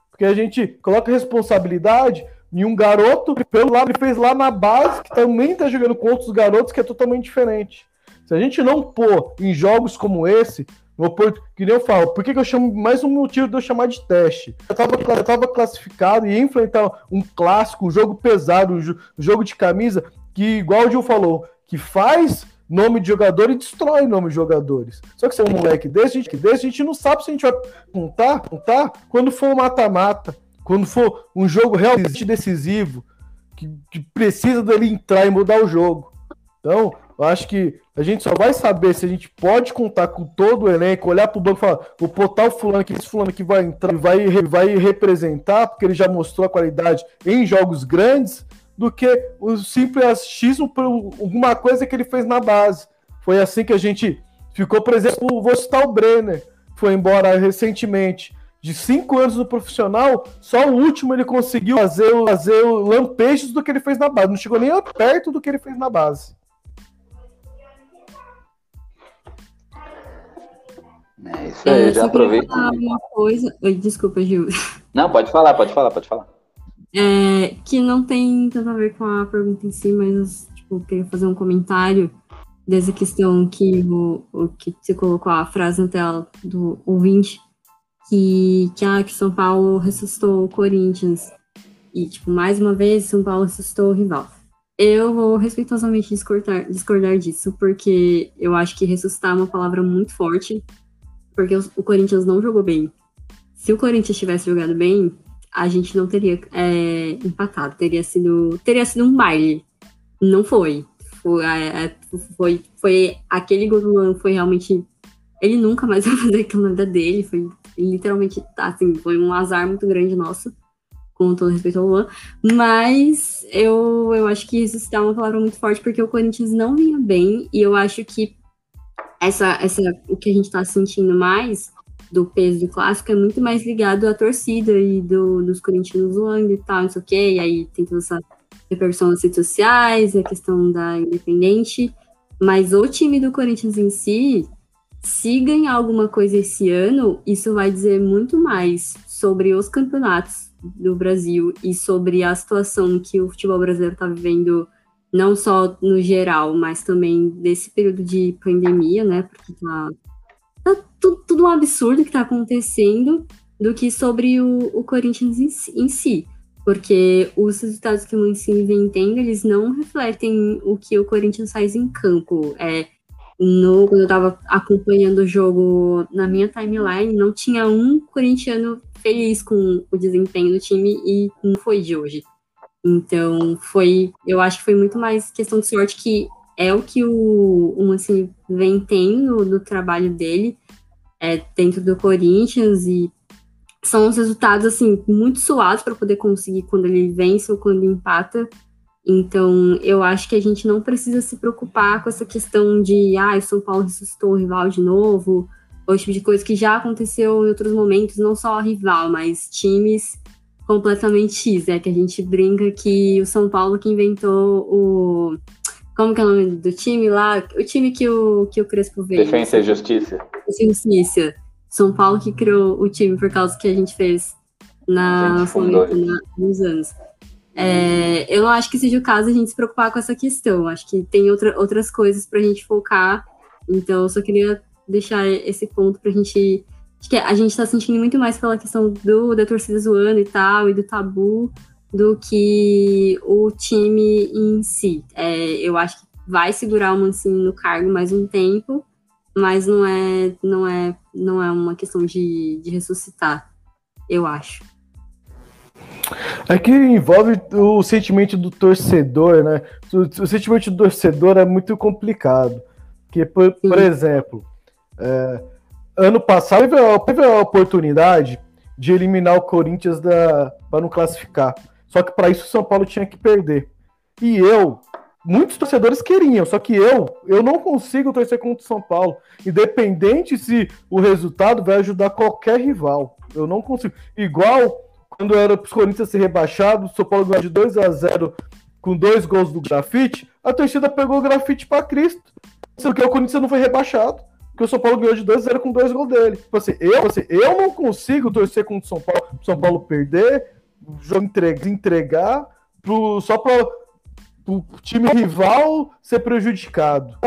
Porque a gente coloca responsabilidade em um garoto pelo lado ele fez lá na base, que também está jogando com outros garotos que é totalmente diferente. Se a gente não pôr em jogos como esse, que nem eu falo, por que, que eu chamo mais um motivo de eu chamar de teste? Eu tava, eu tava classificado e enfrentar um clássico, um jogo pesado, um, jogo de camisa, que, igual o Gil falou, que faz nome de jogador e destrói nome de jogadores. Só que se é um moleque desse, a gente, desse, a gente não sabe se a gente vai contar, contar quando for mata-mata, quando for um jogo realmente decisivo, que, que precisa dele entrar e mudar o jogo. Então, eu acho que a gente só vai saber se a gente pode contar com todo o elenco, olhar para o banco e falar, vou botar o fulano aqui, esse fulano que vai entrar, vai, vai representar, porque ele já mostrou a qualidade em jogos grandes, do que o simples achismo por alguma coisa que ele fez na base. Foi assim que a gente ficou, por exemplo, vou citar o Brenner, foi embora recentemente, de cinco anos no profissional, só o último ele conseguiu fazer, fazer lampejos do que ele fez na base. Não chegou nem perto do que ele fez na base. É isso aí, é, já aproveita. Uma coisa... Oi, desculpa, Gil. Não, pode falar, pode falar, pode falar. É, que não tem tanto a ver com a pergunta em si, mas tipo, eu queria fazer um comentário dessa questão que o, o que você colocou a frase na tela do ouvinte que, que, ah, que São Paulo ressuscitou o Corinthians. E, tipo, mais uma vez, São Paulo ressuscitou o rival. Eu vou respeitosamente discordar, discordar disso, porque eu acho que ressuscitar é uma palavra muito forte, porque o, Corinthians não jogou bem. Se o Corinthians tivesse jogado bem, a gente não teria é, empatado, teria sido, teria sido um baile. Não foi. Foi, é, é foi, foi aquele gol foi realmente. Ele nunca mais vai fazer aquilo na vida dele. Foi literalmente, assim, foi um azar muito grande nosso, com todo respeito ao Luan. Mas eu, eu acho que ressuscitar é uma palavra muito forte, porque o Corinthians não vinha bem, e eu acho que essa, essa, o que a gente tá sentindo mais do peso do clássico é muito mais ligado à torcida e do, dos corintianos zoando e tal, não sei o quê, e aí tem toda essa repercussão nas redes sociais, a questão da independente, mas o time do Corinthians em si, se ganhar alguma coisa esse ano, isso vai dizer muito mais sobre os campeonatos do Brasil e sobre a situação que o futebol brasileiro está vivendo, não só no geral, mas também desse período de pandemia, né? Porque tá, tá tudo, tudo, um absurdo que está acontecendo, do que sobre o, o Corinthians em, em, si. Porque os resultados que o Mancini vem tendo, eles não refletem o que o Corinthians faz em campo. É, no, quando eu estava acompanhando o jogo na minha timeline, não tinha um corintiano feliz com o desempenho do time e não foi de hoje. Então, foi, eu acho que foi muito mais questão de sorte que é o que o, o Mancini vem tendo no trabalho dele é, dentro do Corinthians e são os resultados assim muito suados para poder conseguir quando ele vence ou quando empata. Então, eu acho que a gente não precisa se preocupar com essa questão de, ah, o São Paulo ressuscitou o rival de novo, ou tipo de coisa que já aconteceu em outros momentos, não só rival, mas times completamente X, é que a gente brinca que o São Paulo que inventou o como que é o nome do time lá? O time que o, que o Crespo veio. Defesa e Justiça. Justiça. São Paulo que criou o time por causa que a gente fez na Sul-Americana uns anos. É, eu não acho que seja o caso a gente se preocupar com essa questão. Acho que tem outra, outras coisas para a gente focar. Então, eu só queria deixar esse ponto para a gente. Acho que a gente está sentindo muito mais pela questão do, da torcida zoando e tal, e do tabu, do que o time em si. É, eu acho que vai segurar o Mancini no cargo mais um tempo, mas não é, não é, não é uma questão de, de ressuscitar, eu acho. É que envolve o sentimento do torcedor, né? O, o sentimento do torcedor é muito complicado. Porque, por, por exemplo, é, ano passado teve a, teve a, oportunidade de eliminar o Corinthians para não classificar. Só que para isso o São Paulo tinha que perder. E eu, muitos torcedores queriam, só que eu, eu não consigo torcer contra o São Paulo, independente se o resultado vai ajudar qualquer rival. Eu não consigo. Igual quando era para os Corinthians ser rebaixado, o São Paulo ganhou de 2 a 0 com dois gols do grafite, a torcida pegou o grafite para Cristo. Sendo que o Corinthians não foi rebaixado, porque o São Paulo ganhou de 2 a 0 com dois gols dele. Tipo assim, eu, assim, eu não consigo torcer contra o São Paulo, São Paulo perder, jogo entregar, entregar pro, só para o time rival ser prejudicado.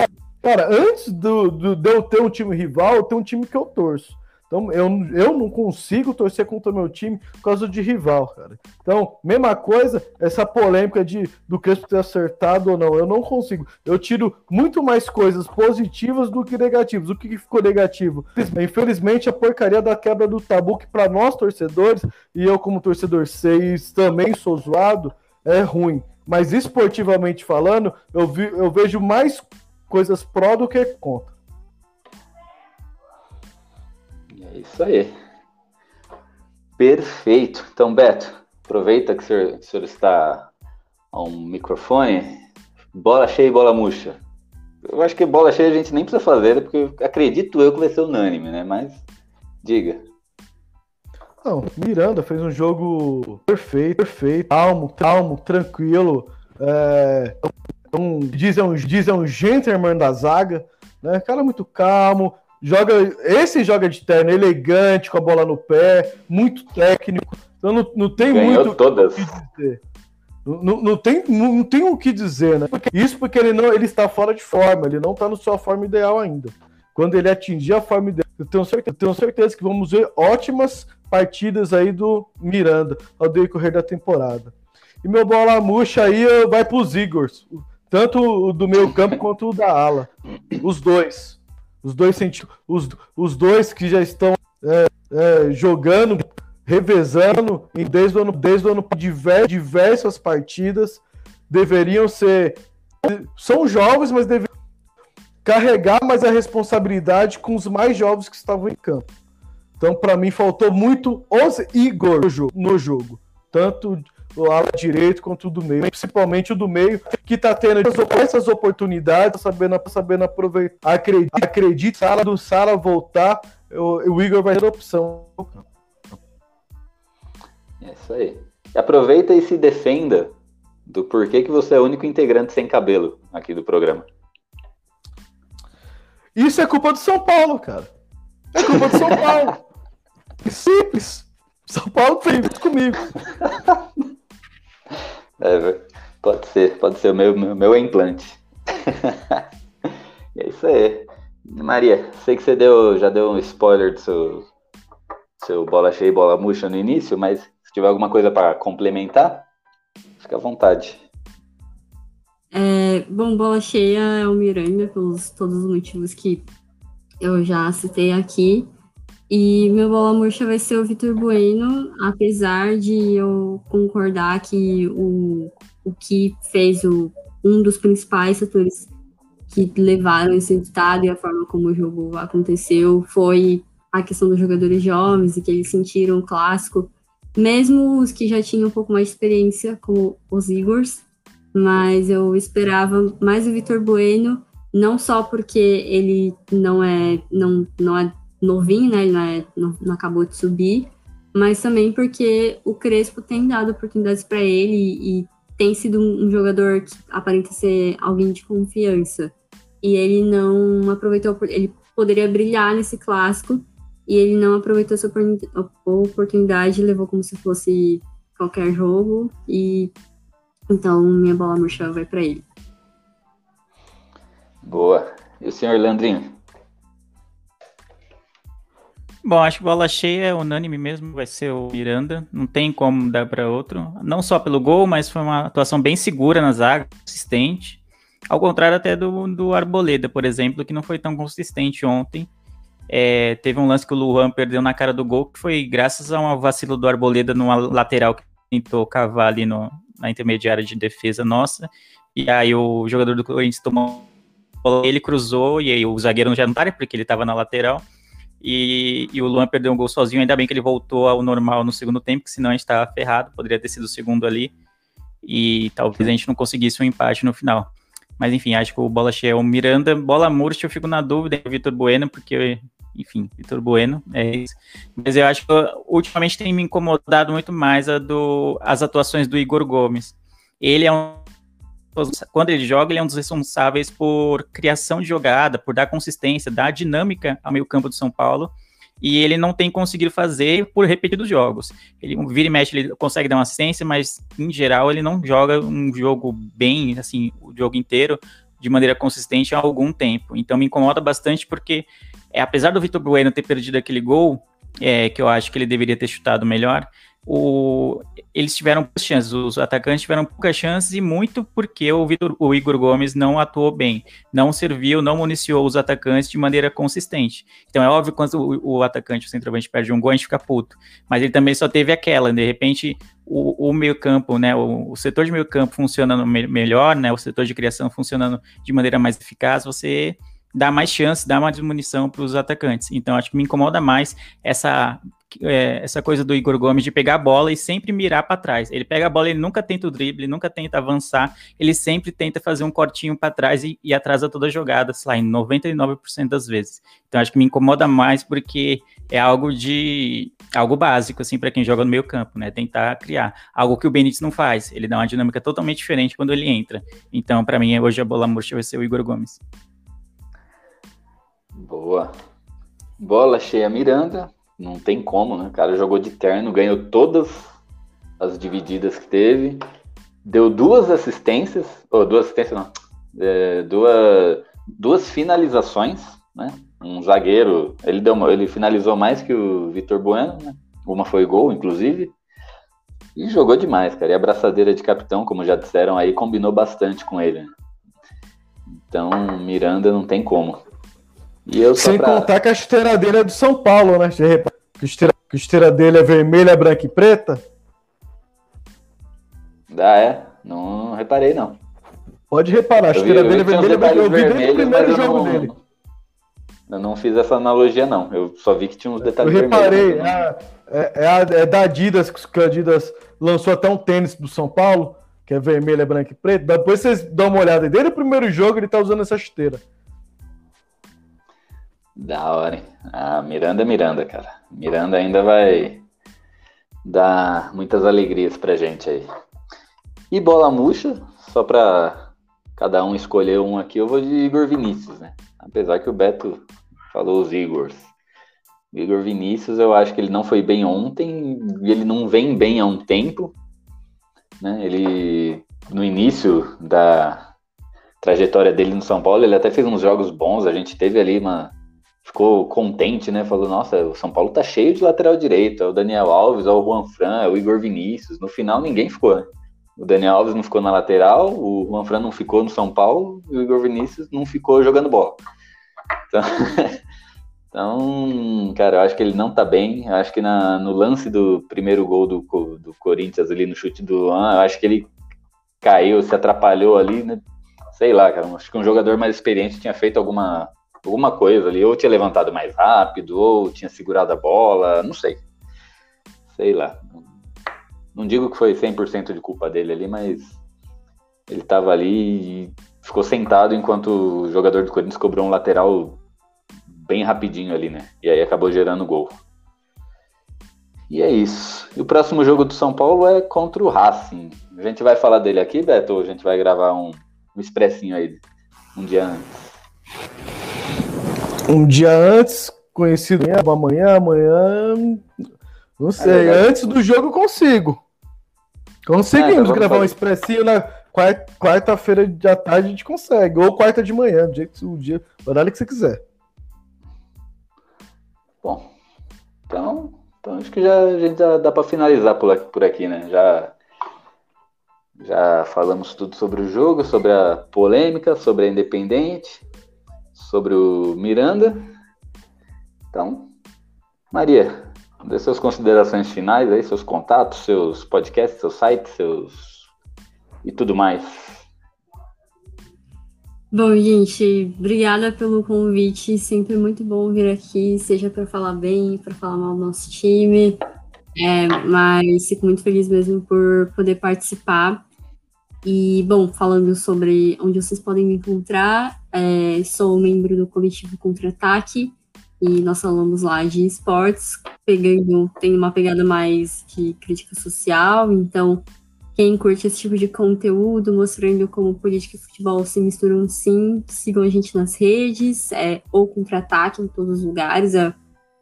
Cara, antes do, do, de eu ter um time rival, eu tenho um time que eu torço. Então eu, eu não consigo torcer contra o meu time por causa de rival, cara. Então, mesma coisa, essa polêmica de do Crespo ter acertado ou não, eu não consigo. Eu tiro muito mais coisas positivas do que negativas. O que ficou negativo? Infelizmente, a porcaria da quebra do tabu, que para nós torcedores, e eu como torcedor 6 também sou zoado, é ruim. Mas esportivamente falando, eu, vi, eu vejo mais coisas pró do que contra. É isso aí. Perfeito. Então, Beto, aproveita que o senhor, que o senhor está a um microfone. Bola cheia e bola murcha. Eu acho que bola cheia a gente nem precisa fazer, porque acredito eu que vai ser unânime, né? Mas diga. Não, Miranda fez um jogo perfeito, perfeito, calmo, calmo, tranquilo. É, um, diz, é um, diz é um gentleman da zaga, né? Cara muito calmo, joga. Esse joga de terno elegante, com a bola no pé, muito técnico. Então não, não tem Ganhou muito todas. o que dizer. Não, não, não tem, não, não tem o que dizer, né? Isso porque ele não ele está fora de forma, ele não está na sua forma ideal ainda. Quando ele atingir a forma ideal, eu tenho certeza, eu tenho certeza que vamos ver ótimas partidas aí do Miranda ao decorrer da temporada. E meu bola murcha aí vai para os Igors, tanto o do meio campo quanto o da ala. Os dois. Os dois senti os, os dois que já estão é, é, jogando, revezando desde o ano, desde o ano diver, diversas partidas deveriam ser são jovens, mas deveriam carregar mais a responsabilidade com os mais jovens que estavam em campo. Então, para mim, faltou muito os Igor no jogo. Tanto o ala direito quanto o do meio, principalmente o do meio, que está tendo essas oportunidades, sabendo, sabendo aproveitar. Acredito, acredito Sala do Sala voltar, o, o Igor vai ter opção. É isso aí. Aproveita e se defenda do porquê que você é o único integrante sem cabelo aqui do programa. Isso é culpa do São Paulo, cara. É culpa do São Paulo. Simples. São Paulo fez comigo. É, pode ser, pode ser o meu, meu, meu implante. é isso aí. Maria, sei que você deu, já deu um spoiler do seu, seu bola cheia e bola murcha no início, mas se tiver alguma coisa para complementar, fica à vontade. É, bom, bola cheia é o Miranda, pelos todos os motivos que eu já citei aqui. E meu bola murcha vai ser o Vitor Bueno, apesar de eu concordar que o, o que fez o, um dos principais setores que levaram esse resultado e a forma como o jogo aconteceu foi a questão dos jogadores jovens e que eles sentiram o clássico, mesmo os que já tinham um pouco mais de experiência, como os Igors, mas eu esperava mais o Vitor Bueno, não só porque ele não é, não, não é novinho, né? Ele não, é, não, não acabou de subir, mas também porque o Crespo tem dado oportunidades para ele e, e, tem sido um, jogador que aparenta ser alguém de confiança. E ele não aproveitou, ele poderia brilhar nesse clássico e ele não aproveitou essa oportunidade, levou como se fosse qualquer jogo e então minha bola murcha vai para ele. Boa. E o senhor Landrinho? Bom, acho que bola cheia é unânime mesmo, vai ser o Miranda. Não tem como dar para outro. Não só pelo gol, mas foi uma atuação bem segura na zaga, consistente. Ao contrário até do, do Arboleda, por exemplo, que não foi tão consistente ontem. É, teve um lance que o Luan perdeu na cara do gol, que foi graças a um vacilo do Arboleda numa lateral que tentou cavar ali no, na intermediária de defesa nossa. E aí o jogador do Corinthians tomou. Ele cruzou e aí o zagueiro já não tá, porque ele estava na lateral e, e, o Luan perdeu um gol sozinho. Ainda bem que ele voltou ao normal no segundo tempo, que senão a gente estava ferrado. Poderia ter sido o segundo ali. E talvez a gente não conseguisse um empate no final. Mas enfim, acho que o bola cheia é o Miranda. Bola murcha, eu fico na dúvida o Vitor Bueno, porque, enfim, Vitor Bueno é isso. Mas eu acho que ultimamente tem me incomodado muito mais do, as atuações do Igor Gomes. Ele é um quando ele joga, ele é um dos responsáveis por criação de jogada, por dar consistência, dar dinâmica ao meio campo do São Paulo, e ele não tem conseguido fazer por repetidos jogos. Ele vira e mexe, ele consegue dar uma assistência, mas em geral ele não joga um jogo bem, assim, o jogo inteiro, de maneira consistente há algum tempo. Então me incomoda bastante porque, é, apesar do Vitor Bueno ter perdido aquele gol, é, que eu acho que ele deveria ter chutado melhor, o, eles tiveram poucas chances, os atacantes tiveram poucas chances e muito porque o, Victor, o Igor Gomes não atuou bem, não serviu, não municiou os atacantes de maneira consistente. Então é óbvio quando o, o atacante, o centroavante perde um gol, a gente fica puto, mas ele também só teve aquela, de repente o, o meio campo, né, o, o, setor de meio campo funcionando me melhor, né, o setor de criação funcionando de maneira mais eficaz, você dá mais chance, dá mais munição para os atacantes. Então, acho que me incomoda mais essa é, essa coisa do Igor Gomes de pegar a bola e sempre mirar para trás. Ele pega a bola, ele nunca tenta o drible, nunca tenta avançar, ele sempre tenta fazer um cortinho para trás e, e, atrasa toda a jogada, sei lá, em 99% das vezes. Então acho que me incomoda mais porque é algo de algo básico assim para quem joga no meio campo, né? Tentar criar algo que o Benítez não faz. Ele dá uma dinâmica totalmente diferente quando ele entra. Então para mim hoje a bola murcha vai ser o Igor Gomes. Boa. Bola cheia Miranda, não tem como, né? O cara jogou de terno, ganhou todas as divididas que teve, deu duas assistências, ou duas assistências não, é, duas, duas finalizações, né? Um zagueiro, ele deu ele finalizou mais que o Vitor Bueno, né? Uma foi gol, inclusive. E jogou demais, cara. E a abraçadeira de capitão, como já disseram aí, combinou bastante com ele. Né? Então, Miranda não tem como. Sem pra... contar que a esteira dele é do São Paulo, né? Que a esteira, que esteira dele é vermelha, branca e preta? Ah, é? Não reparei, não. Pode reparar, a esteira dele é vermelha, branca eu vi desde o primeiro jogo não, dele. Eu não fiz essa analogia, não. Eu só vi que tinha uns detalhes Eu reparei, é, é, é, é, da Adidas, que a Adidas lançou até um tênis do São Paulo, que é vermelha, branca e preta. Depois vocês dão uma olhada. Desde o primeiro jogo ele tá usando essa esteira. Da hora, hein? Ah, Miranda é Miranda, cara. Miranda ainda vai dar muitas alegrias pra gente aí. E bola murcha, só pra cada um escolher um aqui, eu vou de Igor Vinícius, né? Apesar que o Beto falou os Igors. Igor Vinícius, eu acho que ele não foi bem ontem, ele não vem bem há um tempo. Né? Ele, no início da trajetória dele no São Paulo, ele até fez uns jogos bons, a gente teve ali uma ficou contente, né? Falou, nossa, o São Paulo tá cheio de lateral direito, é o Daniel Alves, é o Juan Fran, é o Igor Vinícius. No final ninguém ficou, né? O Daniel Alves não ficou na lateral, o Juan Fran não ficou no São Paulo e o Igor Vinícius não ficou jogando bola. Então, então cara, eu acho que ele não tá bem. Eu acho que na, no lance do primeiro gol do, do Corinthians ali no chute do Luan, eu acho que ele caiu, se atrapalhou ali, né? Sei lá, cara. Acho que um jogador mais experiente tinha feito alguma alguma coisa ali, ou tinha levantado mais rápido, ou tinha segurado a bola, não sei. Sei lá. Não digo que foi 100% de culpa dele ali, mas ele estava ali e ficou sentado enquanto o jogador do Corinthians cobrou um lateral bem rapidinho ali, né? E aí acabou gerando gol. E é isso. E o próximo jogo do São Paulo é contra o Racing. A gente vai falar dele aqui, Beto, ou a gente vai gravar um, um expressinho aí um dia antes? Um dia antes, conhecido amanhã, amanhã. Não sei, é antes do jogo eu consigo. Conseguimos é, gravar um expressinho na quarta-feira de tarde, a gente consegue. Ou quarta de manhã, do jeito o dia, o horário que você quiser. Bom, então, então acho que já, a gente já dá para finalizar por aqui, por aqui, né? Já, já falamos tudo sobre o jogo, sobre a polêmica, sobre a Independente sobre o Miranda. Então, Maria, dê suas considerações finais aí, seus contatos, seus podcasts, seus sites, seus e tudo mais. Bom, gente, obrigada pelo convite. Sempre muito bom vir aqui, seja para falar bem, para falar mal do nosso time. É, mas fico muito feliz mesmo por poder participar. E, bom, falando sobre onde vocês podem me encontrar, é, sou membro do coletivo Contra-Ataque e nós falamos lá de esportes, pegando, tem uma pegada mais de crítica social, então quem curte esse tipo de conteúdo, mostrando como política e futebol se misturam sim, sigam a gente nas redes, é, ou Contra-Ataque em todos os lugares, é,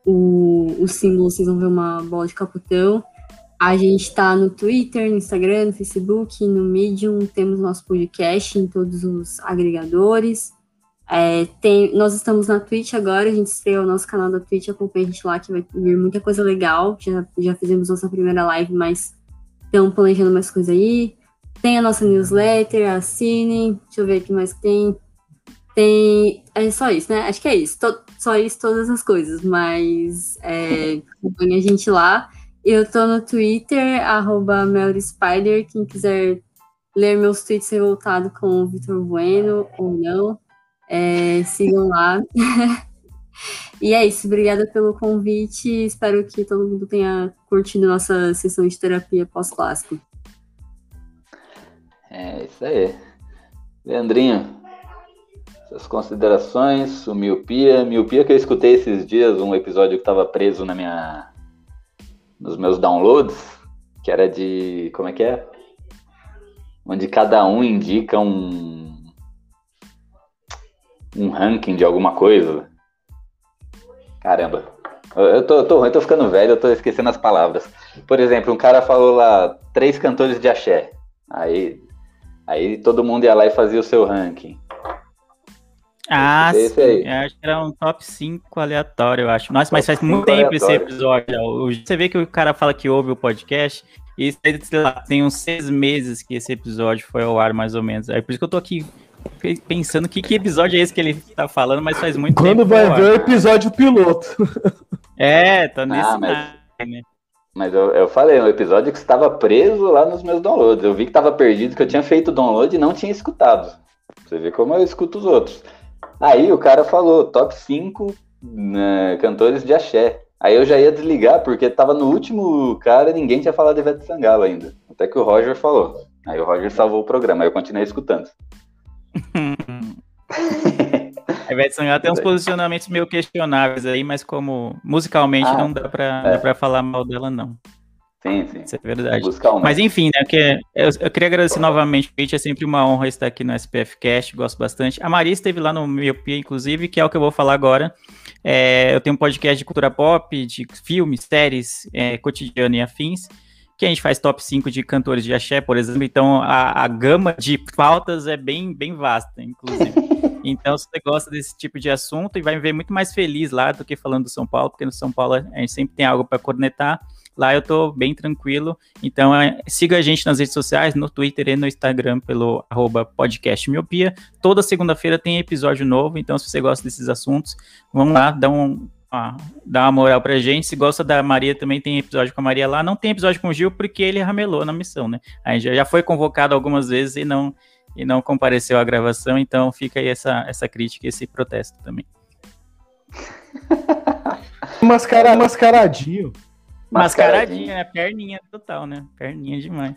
o, o símbolo vocês vão ver uma bola de capotão, a gente está no Twitter, no Instagram, no Facebook, no Medium, temos nosso podcast em todos os agregadores. É, tem, nós estamos na Twitch agora, a gente estreou o nosso canal da Twitch, acompanha a gente lá que vai vir muita coisa legal. Já, já fizemos nossa primeira live, mas estamos planejando mais coisa aí. Tem a nossa newsletter, assine, deixa eu ver o que mais tem. Tem. É só isso, né? Acho que é isso. só isso, todas as coisas, mas é, acompanha a gente lá. Eu tô no Twitter, arroba Spider, quem quiser ler meus tweets revoltados com o Vitor Bueno ou não. É, sigam lá. e é isso, obrigada pelo convite. Espero que todo mundo tenha curtido nossa sessão de terapia pós-clássico. É isso aí. Leandrinho, suas considerações, o miopia. Miopia que eu escutei esses dias, um episódio que estava preso na minha, nos meus downloads, que era de. Como é que é? Onde cada um indica um. um ranking de alguma coisa. Caramba. Eu tô, eu tô eu tô ficando velho, eu tô esquecendo as palavras. Por exemplo, um cara falou lá, três cantores de axé. Aí, aí todo mundo ia lá e fazia o seu ranking. Ah, esse sim. Eu acho que era um top 5 aleatório, eu acho. Nossa, top mas faz muito tempo aleatório. esse episódio. Você vê que o cara fala que ouve o podcast e lá, tem uns seis meses que esse episódio foi ao ar, mais ou menos. Aí por isso que eu tô aqui pensando que, que episódio é esse que ele tá falando, mas faz muito Quando tempo. Quando vai ver o episódio piloto. É, tá nesse ah, mas, né? mas eu, eu falei, um episódio que estava preso lá nos meus downloads. Eu vi que estava perdido, que eu tinha feito o download e não tinha escutado. Você vê como eu escuto os outros. Aí o cara falou, top 5 né, cantores de axé. Aí eu já ia desligar, porque tava no último cara e ninguém tinha falado de Ivete Sangalo ainda. Até que o Roger falou. Aí o Roger salvou o programa, aí eu continuei escutando. A Ivete Sangalo tem uns posicionamentos meio questionáveis aí, mas como musicalmente ah, não dá pra, é. dá pra falar mal dela, não. Sim, sim. Isso é verdade. Mas enfim, né, que eu, eu, queria agradecer novamente o convite, é sempre uma honra estar aqui no SPF Cast, gosto bastante. A Maria esteve lá no Miopia, inclusive, que é o que eu vou falar agora. É, eu tenho um podcast de cultura pop, de filmes, séries, é, cotidiano e afins, que a gente faz top 5 de cantores de axé, por exemplo, então a, a gama de pautas é bem, bem vasta, inclusive. Então, se você gosta desse tipo de assunto, e vai me ver muito mais feliz lá do que falando do São Paulo, porque no São Paulo a gente sempre tem algo para cornetar. Lá eu tô bem tranquilo. Então, é, siga a gente nas redes sociais, no Twitter e no Instagram pelo arroba podcast miopia. Toda segunda-feira tem episódio novo. Então, se você gosta desses assuntos, vamos lá, dá um. Ah, dá uma moral pra gente. Se gosta da Maria, também tem episódio com a Maria lá. Não tem episódio com o Gil porque ele ramelou na missão, né? A gente já foi convocado algumas vezes e não, e não compareceu à gravação. Então fica aí essa, essa crítica, esse protesto também. Mascara, mascaradinho. Mascaradinha, né? Perninha total, né? Perninha demais.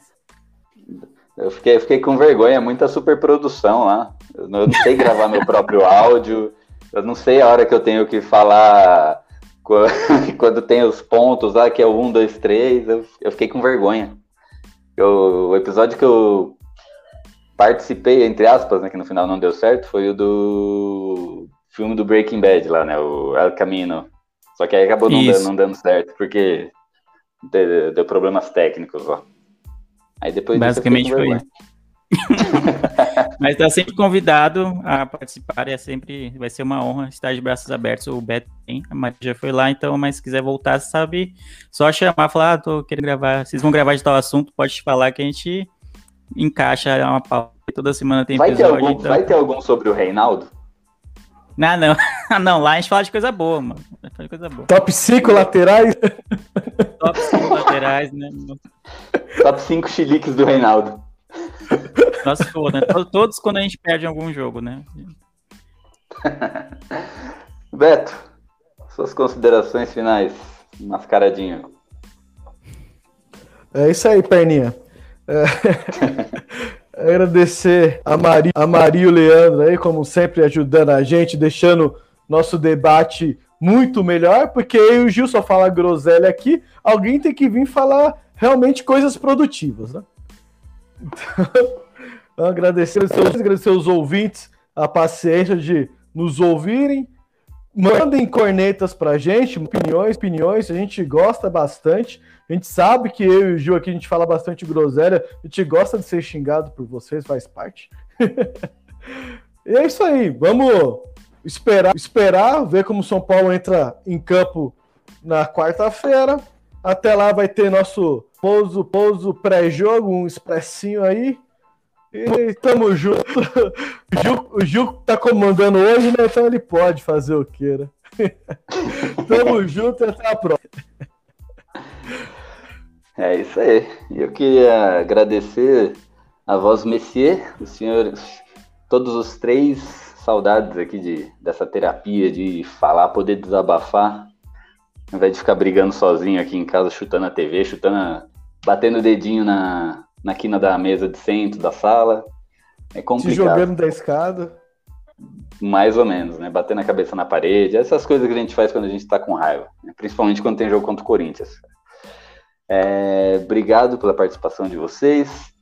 Eu fiquei, fiquei com vergonha, muita superprodução lá. Eu não, eu não sei gravar meu próprio áudio, eu não sei a hora que eu tenho que falar quando, tem os pontos lá, que é o 1, 2, 3. Eu, eu fiquei com vergonha. Eu, o episódio que eu participei, entre aspas, né, que no final não deu certo, foi o do filme do Breaking Bad lá, né? O El Camino. Só que aí acabou não dando, não dando certo, porque deu, deu problemas técnicos, ó. Aí depois Basicamente foi isso. Mas tá sempre convidado a participar, é sempre vai ser uma honra estar de braços abertos. O Beto tem, a Maria já foi lá, então, mas se quiser voltar, sabe, só chamar, falar, ah, tô querendo gravar, vocês vão gravar de tal assunto, pode falar que a gente encaixa uma pauta. Toda semana tem vai episódio. Ter algum, então... Vai ter algum sobre o Reinaldo? Não, não. não, lá a gente fala de coisa boa, mano. De coisa boa. Top 5 laterais? Top 5 laterais, né? Top 5 chiliques do Reinaldo. Nossa, foda, né? Todos quando a gente perde algum jogo, né? Beto, suas considerações finais, mascaradinho. É isso aí, perninha. É... Agradecer a Maria, a Maria e o Leandro aí, como sempre, ajudando a gente, deixando nosso debate muito melhor, porque eu e o Gil só fala groselha aqui, alguém tem que vir falar realmente coisas produtivas, né? Então, agradecer, agradecer os ouvintes a paciência de nos ouvirem. Mandem cornetas pra gente, opiniões, opiniões, a gente gosta bastante. A gente sabe que eu e o Gil aqui a gente fala bastante groselha, a gente gosta de ser xingado por vocês, faz parte. e é isso aí, vamos esperar, esperar, ver como o São Paulo entra em campo na quarta-feira. Até lá vai ter nosso pouso, pouso pré-jogo, um expressinho aí. E tamo junto. O Gil, o Gil tá comandando hoje, né? Então ele pode fazer o que, né? tamo junto e até a próxima. É isso aí. Eu queria agradecer a voz Messier, os senhores, todos os três saudades aqui de, dessa terapia de falar, poder desabafar, ao invés de ficar brigando sozinho aqui em casa, chutando a TV, chutando, a, batendo o dedinho na, na quina da mesa de centro da sala. É complicado. Se jogando da escada. Mais ou menos, né? Batendo a cabeça na parede, essas coisas que a gente faz quando a gente tá com raiva, né? principalmente quando tem jogo contra o Corinthians. É, obrigado pela participação de vocês.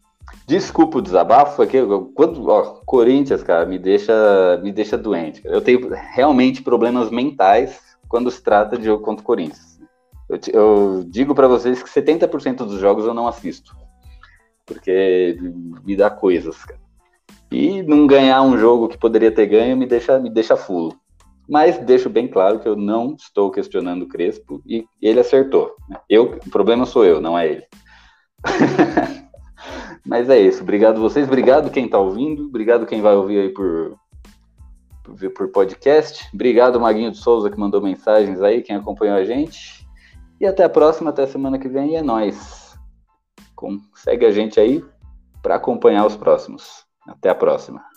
Desculpa o desabafo, aqui, quando, ó, Corinthians, cara, me deixa, me deixa doente. Eu tenho realmente problemas mentais quando se trata de jogo contra o Corinthians. Eu, eu digo para vocês que 70% dos jogos eu não assisto, porque me dá coisas, cara. E não ganhar um jogo que poderia ter ganho me deixa, me deixa fulo. Mas deixo bem claro que eu não estou questionando o Crespo e ele acertou. Eu, o problema sou eu, não é ele. Mas é isso. Obrigado vocês, obrigado quem está ouvindo, obrigado quem vai ouvir aí por, por, por podcast. Obrigado Maguinho de Souza que mandou mensagens aí, quem acompanhou a gente. E até a próxima, até a semana que vem. E é. Com, segue a gente aí para acompanhar os próximos. Até a próxima.